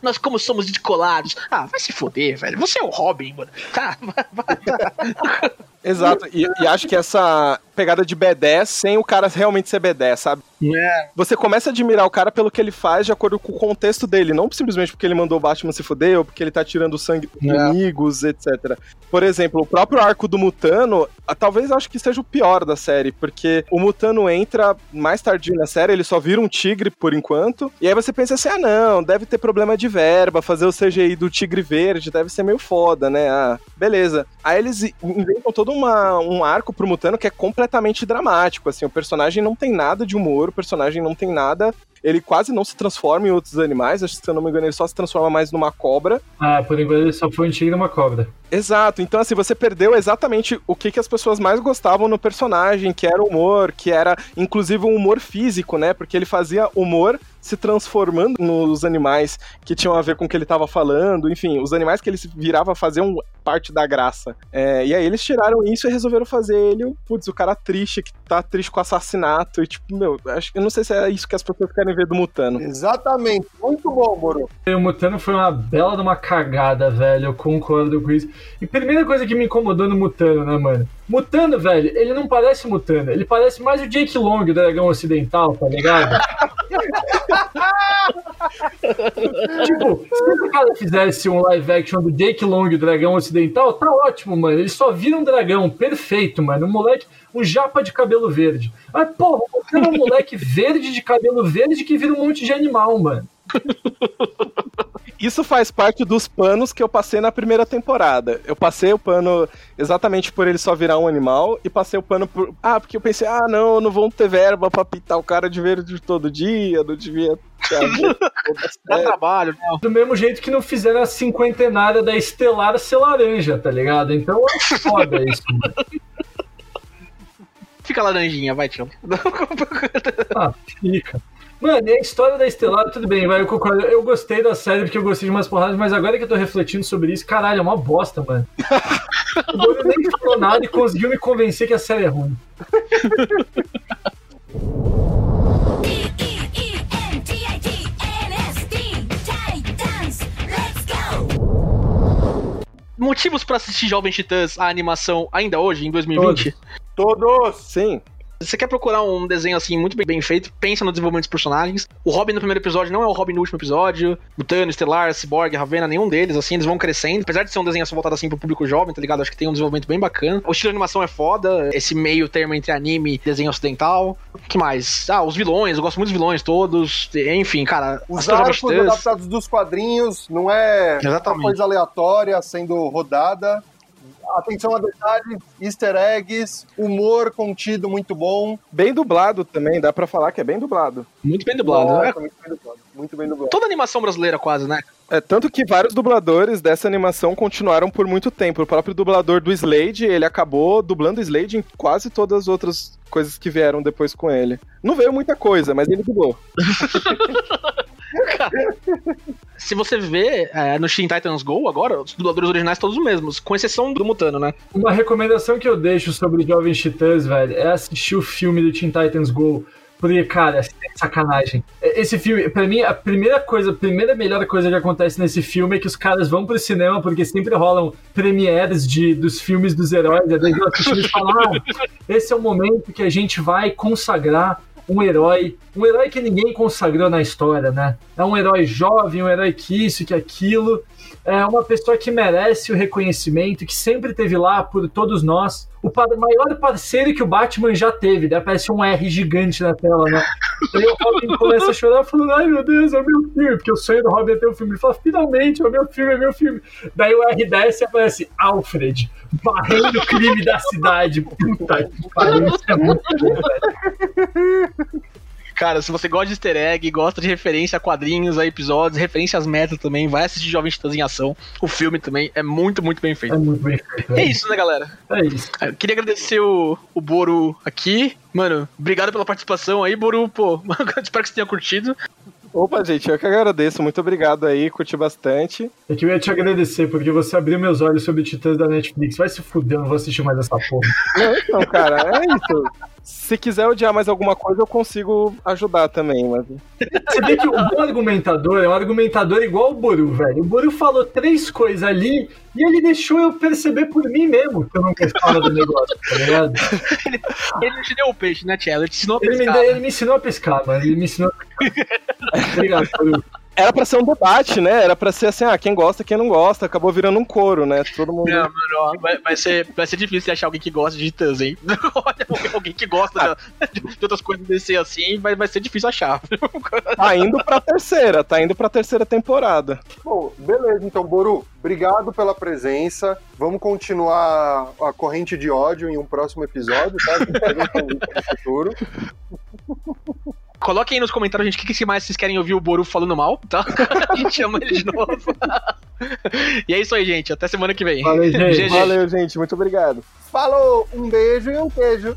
Speaker 3: Nós, como somos descolados. Ah, vai se foder, velho. Você é o Robin, mano. Tá, vai, vai.
Speaker 5: Exato, e, e acho que essa pegada de B10 sem o cara realmente ser B10, sabe?
Speaker 3: É.
Speaker 5: Você começa a admirar o cara pelo que ele faz de acordo com o contexto dele, não simplesmente porque ele mandou o Batman se fuder ou porque ele tá tirando sangue dos
Speaker 3: É.
Speaker 5: inimigos, etc. Por exemplo, o próprio arco do Mutano, talvez acho que seja o pior da série, porque o Mutano entra mais tardio na série, ele só vira um tigre por enquanto, e aí você pensa assim, ah não, deve ter problema de verba, fazer o CGI do tigre verde deve ser meio foda, né? Ah, beleza. Aí eles inventam todo uma, um arco pro Mutano que é completamente dramático, assim, o personagem não tem nada de humor, o personagem não tem nada, ele quase não se transforma em outros animais, acho que se eu não me engano ele só se transforma mais numa cobra.
Speaker 4: Ah, por enquanto ele só foi um tigre e uma cobra.
Speaker 5: Exato, então assim, você perdeu exatamente o que, que as pessoas mais gostavam no personagem, que era o humor, que era inclusive um humor físico, né? Porque ele fazia humor se transformando nos animais que tinham a ver com o que ele tava falando, enfim, os animais que ele se virava faziam parte da graça. É, e aí eles tiraram isso e resolveram fazer ele, putz, o cara triste, que tá triste com o assassinato, e tipo, meu, acho, eu não sei se é isso que as pessoas querem ver do Mutano.
Speaker 2: Exatamente. Muito bom, Moro.
Speaker 4: O Mutano foi uma bela de uma cagada, velho. Eu concordo com isso. E primeira coisa que me incomodou no Mutano, né, mano? Mutano, velho, ele não parece Mutano. Ele parece mais o Jake Long, o dragão ocidental, tá ligado? tipo, se o cara fizesse um live action do Jake Long, o dragão ocidental, tá ótimo, mano. Ele só vira um dragão, perfeito, mano. Um moleque, um japa de cabelo verde. Mas, porra, Mutano é um moleque verde de cabelo verde que vira um monte de animal, mano.
Speaker 5: Isso faz parte dos panos que eu passei na primeira temporada. Eu passei o pano exatamente por ele só virar um animal e passei o pano por. Ah, porque eu pensei, ah, não, não vão ter verba pra pintar o cara de verde todo dia, não devia
Speaker 3: Dá trabalho, né?
Speaker 4: Do mesmo jeito que não fizeram a cinquentenária da Estelar ser laranja, tá ligado? Então é foda isso. mano.
Speaker 3: Fica laranjinha, vai, tio.
Speaker 4: Ah, fica. Mano, e a história da Estelar, tudo bem, vai, eu concordo. Eu gostei da série porque eu gostei de umas porradas, mas agora que eu tô refletindo sobre isso, caralho, é uma bosta, mano. O Bruno nem falou nada e conseguiu me convencer que a série é ruim.
Speaker 3: Motivos pra assistir Jovem Titãs, a animação, ainda hoje, em 2020?
Speaker 2: Todos.
Speaker 5: Sim.
Speaker 3: Você quer procurar um desenho assim muito bem, feito, pensa no desenvolvimento dos personagens. O Robin no primeiro episódio não é o Robin no último episódio. O Thanos, Estelar, Cyborg, Ravena, nenhum deles, assim, eles vão crescendo. Apesar de ser um desenho só voltado assim pro público jovem, tá ligado? Acho que tem um desenvolvimento bem bacana. O estilo de animação é foda, esse meio termo entre anime e desenho ocidental. O que mais? Ah, os vilões, eu gosto muito dos vilões todos. Enfim, cara,
Speaker 2: Os arcos adaptados dos quadrinhos, não é
Speaker 3: Exatamente.
Speaker 2: uma coisa aleatória sendo rodada. Atenção a detalhes, easter eggs, humor contido muito bom.
Speaker 5: Bem dublado também, dá pra falar que é bem dublado.
Speaker 3: Muito bem dublado.
Speaker 2: Nossa,
Speaker 3: né?
Speaker 2: muito bem dublado. Muito bem dublado.
Speaker 3: Toda animação brasileira, quase, né?
Speaker 5: É, tanto que vários dubladores dessa animação continuaram por muito tempo. O próprio dublador do Slade, ele acabou dublando o Slade em quase todas as outras coisas que vieram depois com ele. Não veio muita coisa, mas ele dublou.
Speaker 3: Se você vê é, no Teen Titans Go agora, os dubladores originais todos os mesmos, com exceção do Mutano, né?
Speaker 4: Uma recomendação que eu deixo sobre Jovens Titãs, velho, é assistir o filme do Teen Titans Go. Porque, cara, é sacanagem. Esse filme, pra mim, a primeira coisa, a primeira melhor coisa que acontece nesse filme é que os caras vão pro cinema, porque sempre rolam premieres de, dos filmes dos heróis, e daí eles assistem e falam, ah, esse é o momento que a gente vai consagrar um herói, um herói que ninguém consagrou na história, né? É um herói jovem, um herói que isso, que aquilo. É uma pessoa que merece o reconhecimento, que sempre teve lá por todos nós. O maior parceiro que o Batman já teve, daí aparece um R gigante na tela, né? Daí o Robin começa a chorar, falando: Ai meu Deus, é o meu filme, porque o sonho do Robin é ter um filme. Ele fala: Finalmente, é o meu filme, é meu filme. Daí o R desce e aparece Alfred, varrendo o crime da cidade. Puta que pariu, isso é muito bom, velho.
Speaker 3: Cara, se você gosta de easter egg, gosta de referência a quadrinhos, a episódios, referência às metas também, vai assistir Jovem Titãs em Ação. O filme também é muito, muito bem
Speaker 4: É
Speaker 3: feito.
Speaker 4: muito bem feito.
Speaker 3: É isso, né, galera?
Speaker 4: É isso.
Speaker 3: Eu queria agradecer o, o Boru aqui. Mano, obrigado pela participação aí, Boru. Pô, espero que você tenha curtido.
Speaker 5: Opa, gente, eu que agradeço. Muito obrigado aí, curti bastante.
Speaker 4: É que eu ia te agradecer, porque você abriu meus olhos sobre Titãs da Netflix. Vai se fuder, eu não vou assistir mais essa porra.
Speaker 5: Não, então, cara, é isso. Se quiser odiar mais alguma coisa, eu consigo ajudar também, mas.
Speaker 4: Você vê que o bom argumentador é um argumentador igual o Boru, velho. O Boru falou três coisas ali e ele deixou eu perceber por mim mesmo que eu não gostava do negócio, tá ligado?
Speaker 3: Ele não te deu o peixe, né, Tchela? Ele te ensinou a
Speaker 4: Ele me,
Speaker 3: pescar.
Speaker 4: deu- ele me ensinou a pescar, mano. Ele me ensinou a pescar. Obrigado, Boru.
Speaker 5: Era pra ser um debate, né? Era pra ser assim, ah, quem gosta, quem não gosta. Acabou virando um coro, né? Todo mundo.
Speaker 3: Não, mano, ó, vai, vai ser, vai ser difícil achar alguém que gosta de Titãs, hein? Olha, alguém que gosta de, de outras coisas desse assim, vai, vai ser difícil achar.
Speaker 5: Tá indo pra terceira, tá indo pra terceira temporada.
Speaker 2: Bom, beleza, então, Boru, obrigado pela presença. Vamos continuar a corrente de ódio em um próximo episódio, tá? A gente faz convite no futuro.
Speaker 3: Coloquem aí nos comentários, gente, o que, que mais vocês querem ouvir o Boru falando mal, tá? A gente chama ele de novo. e é isso aí, gente. Até semana que vem.
Speaker 4: Valeu, gente.
Speaker 5: Valeu, gente. Muito obrigado.
Speaker 2: Falou, um beijo e um queijo.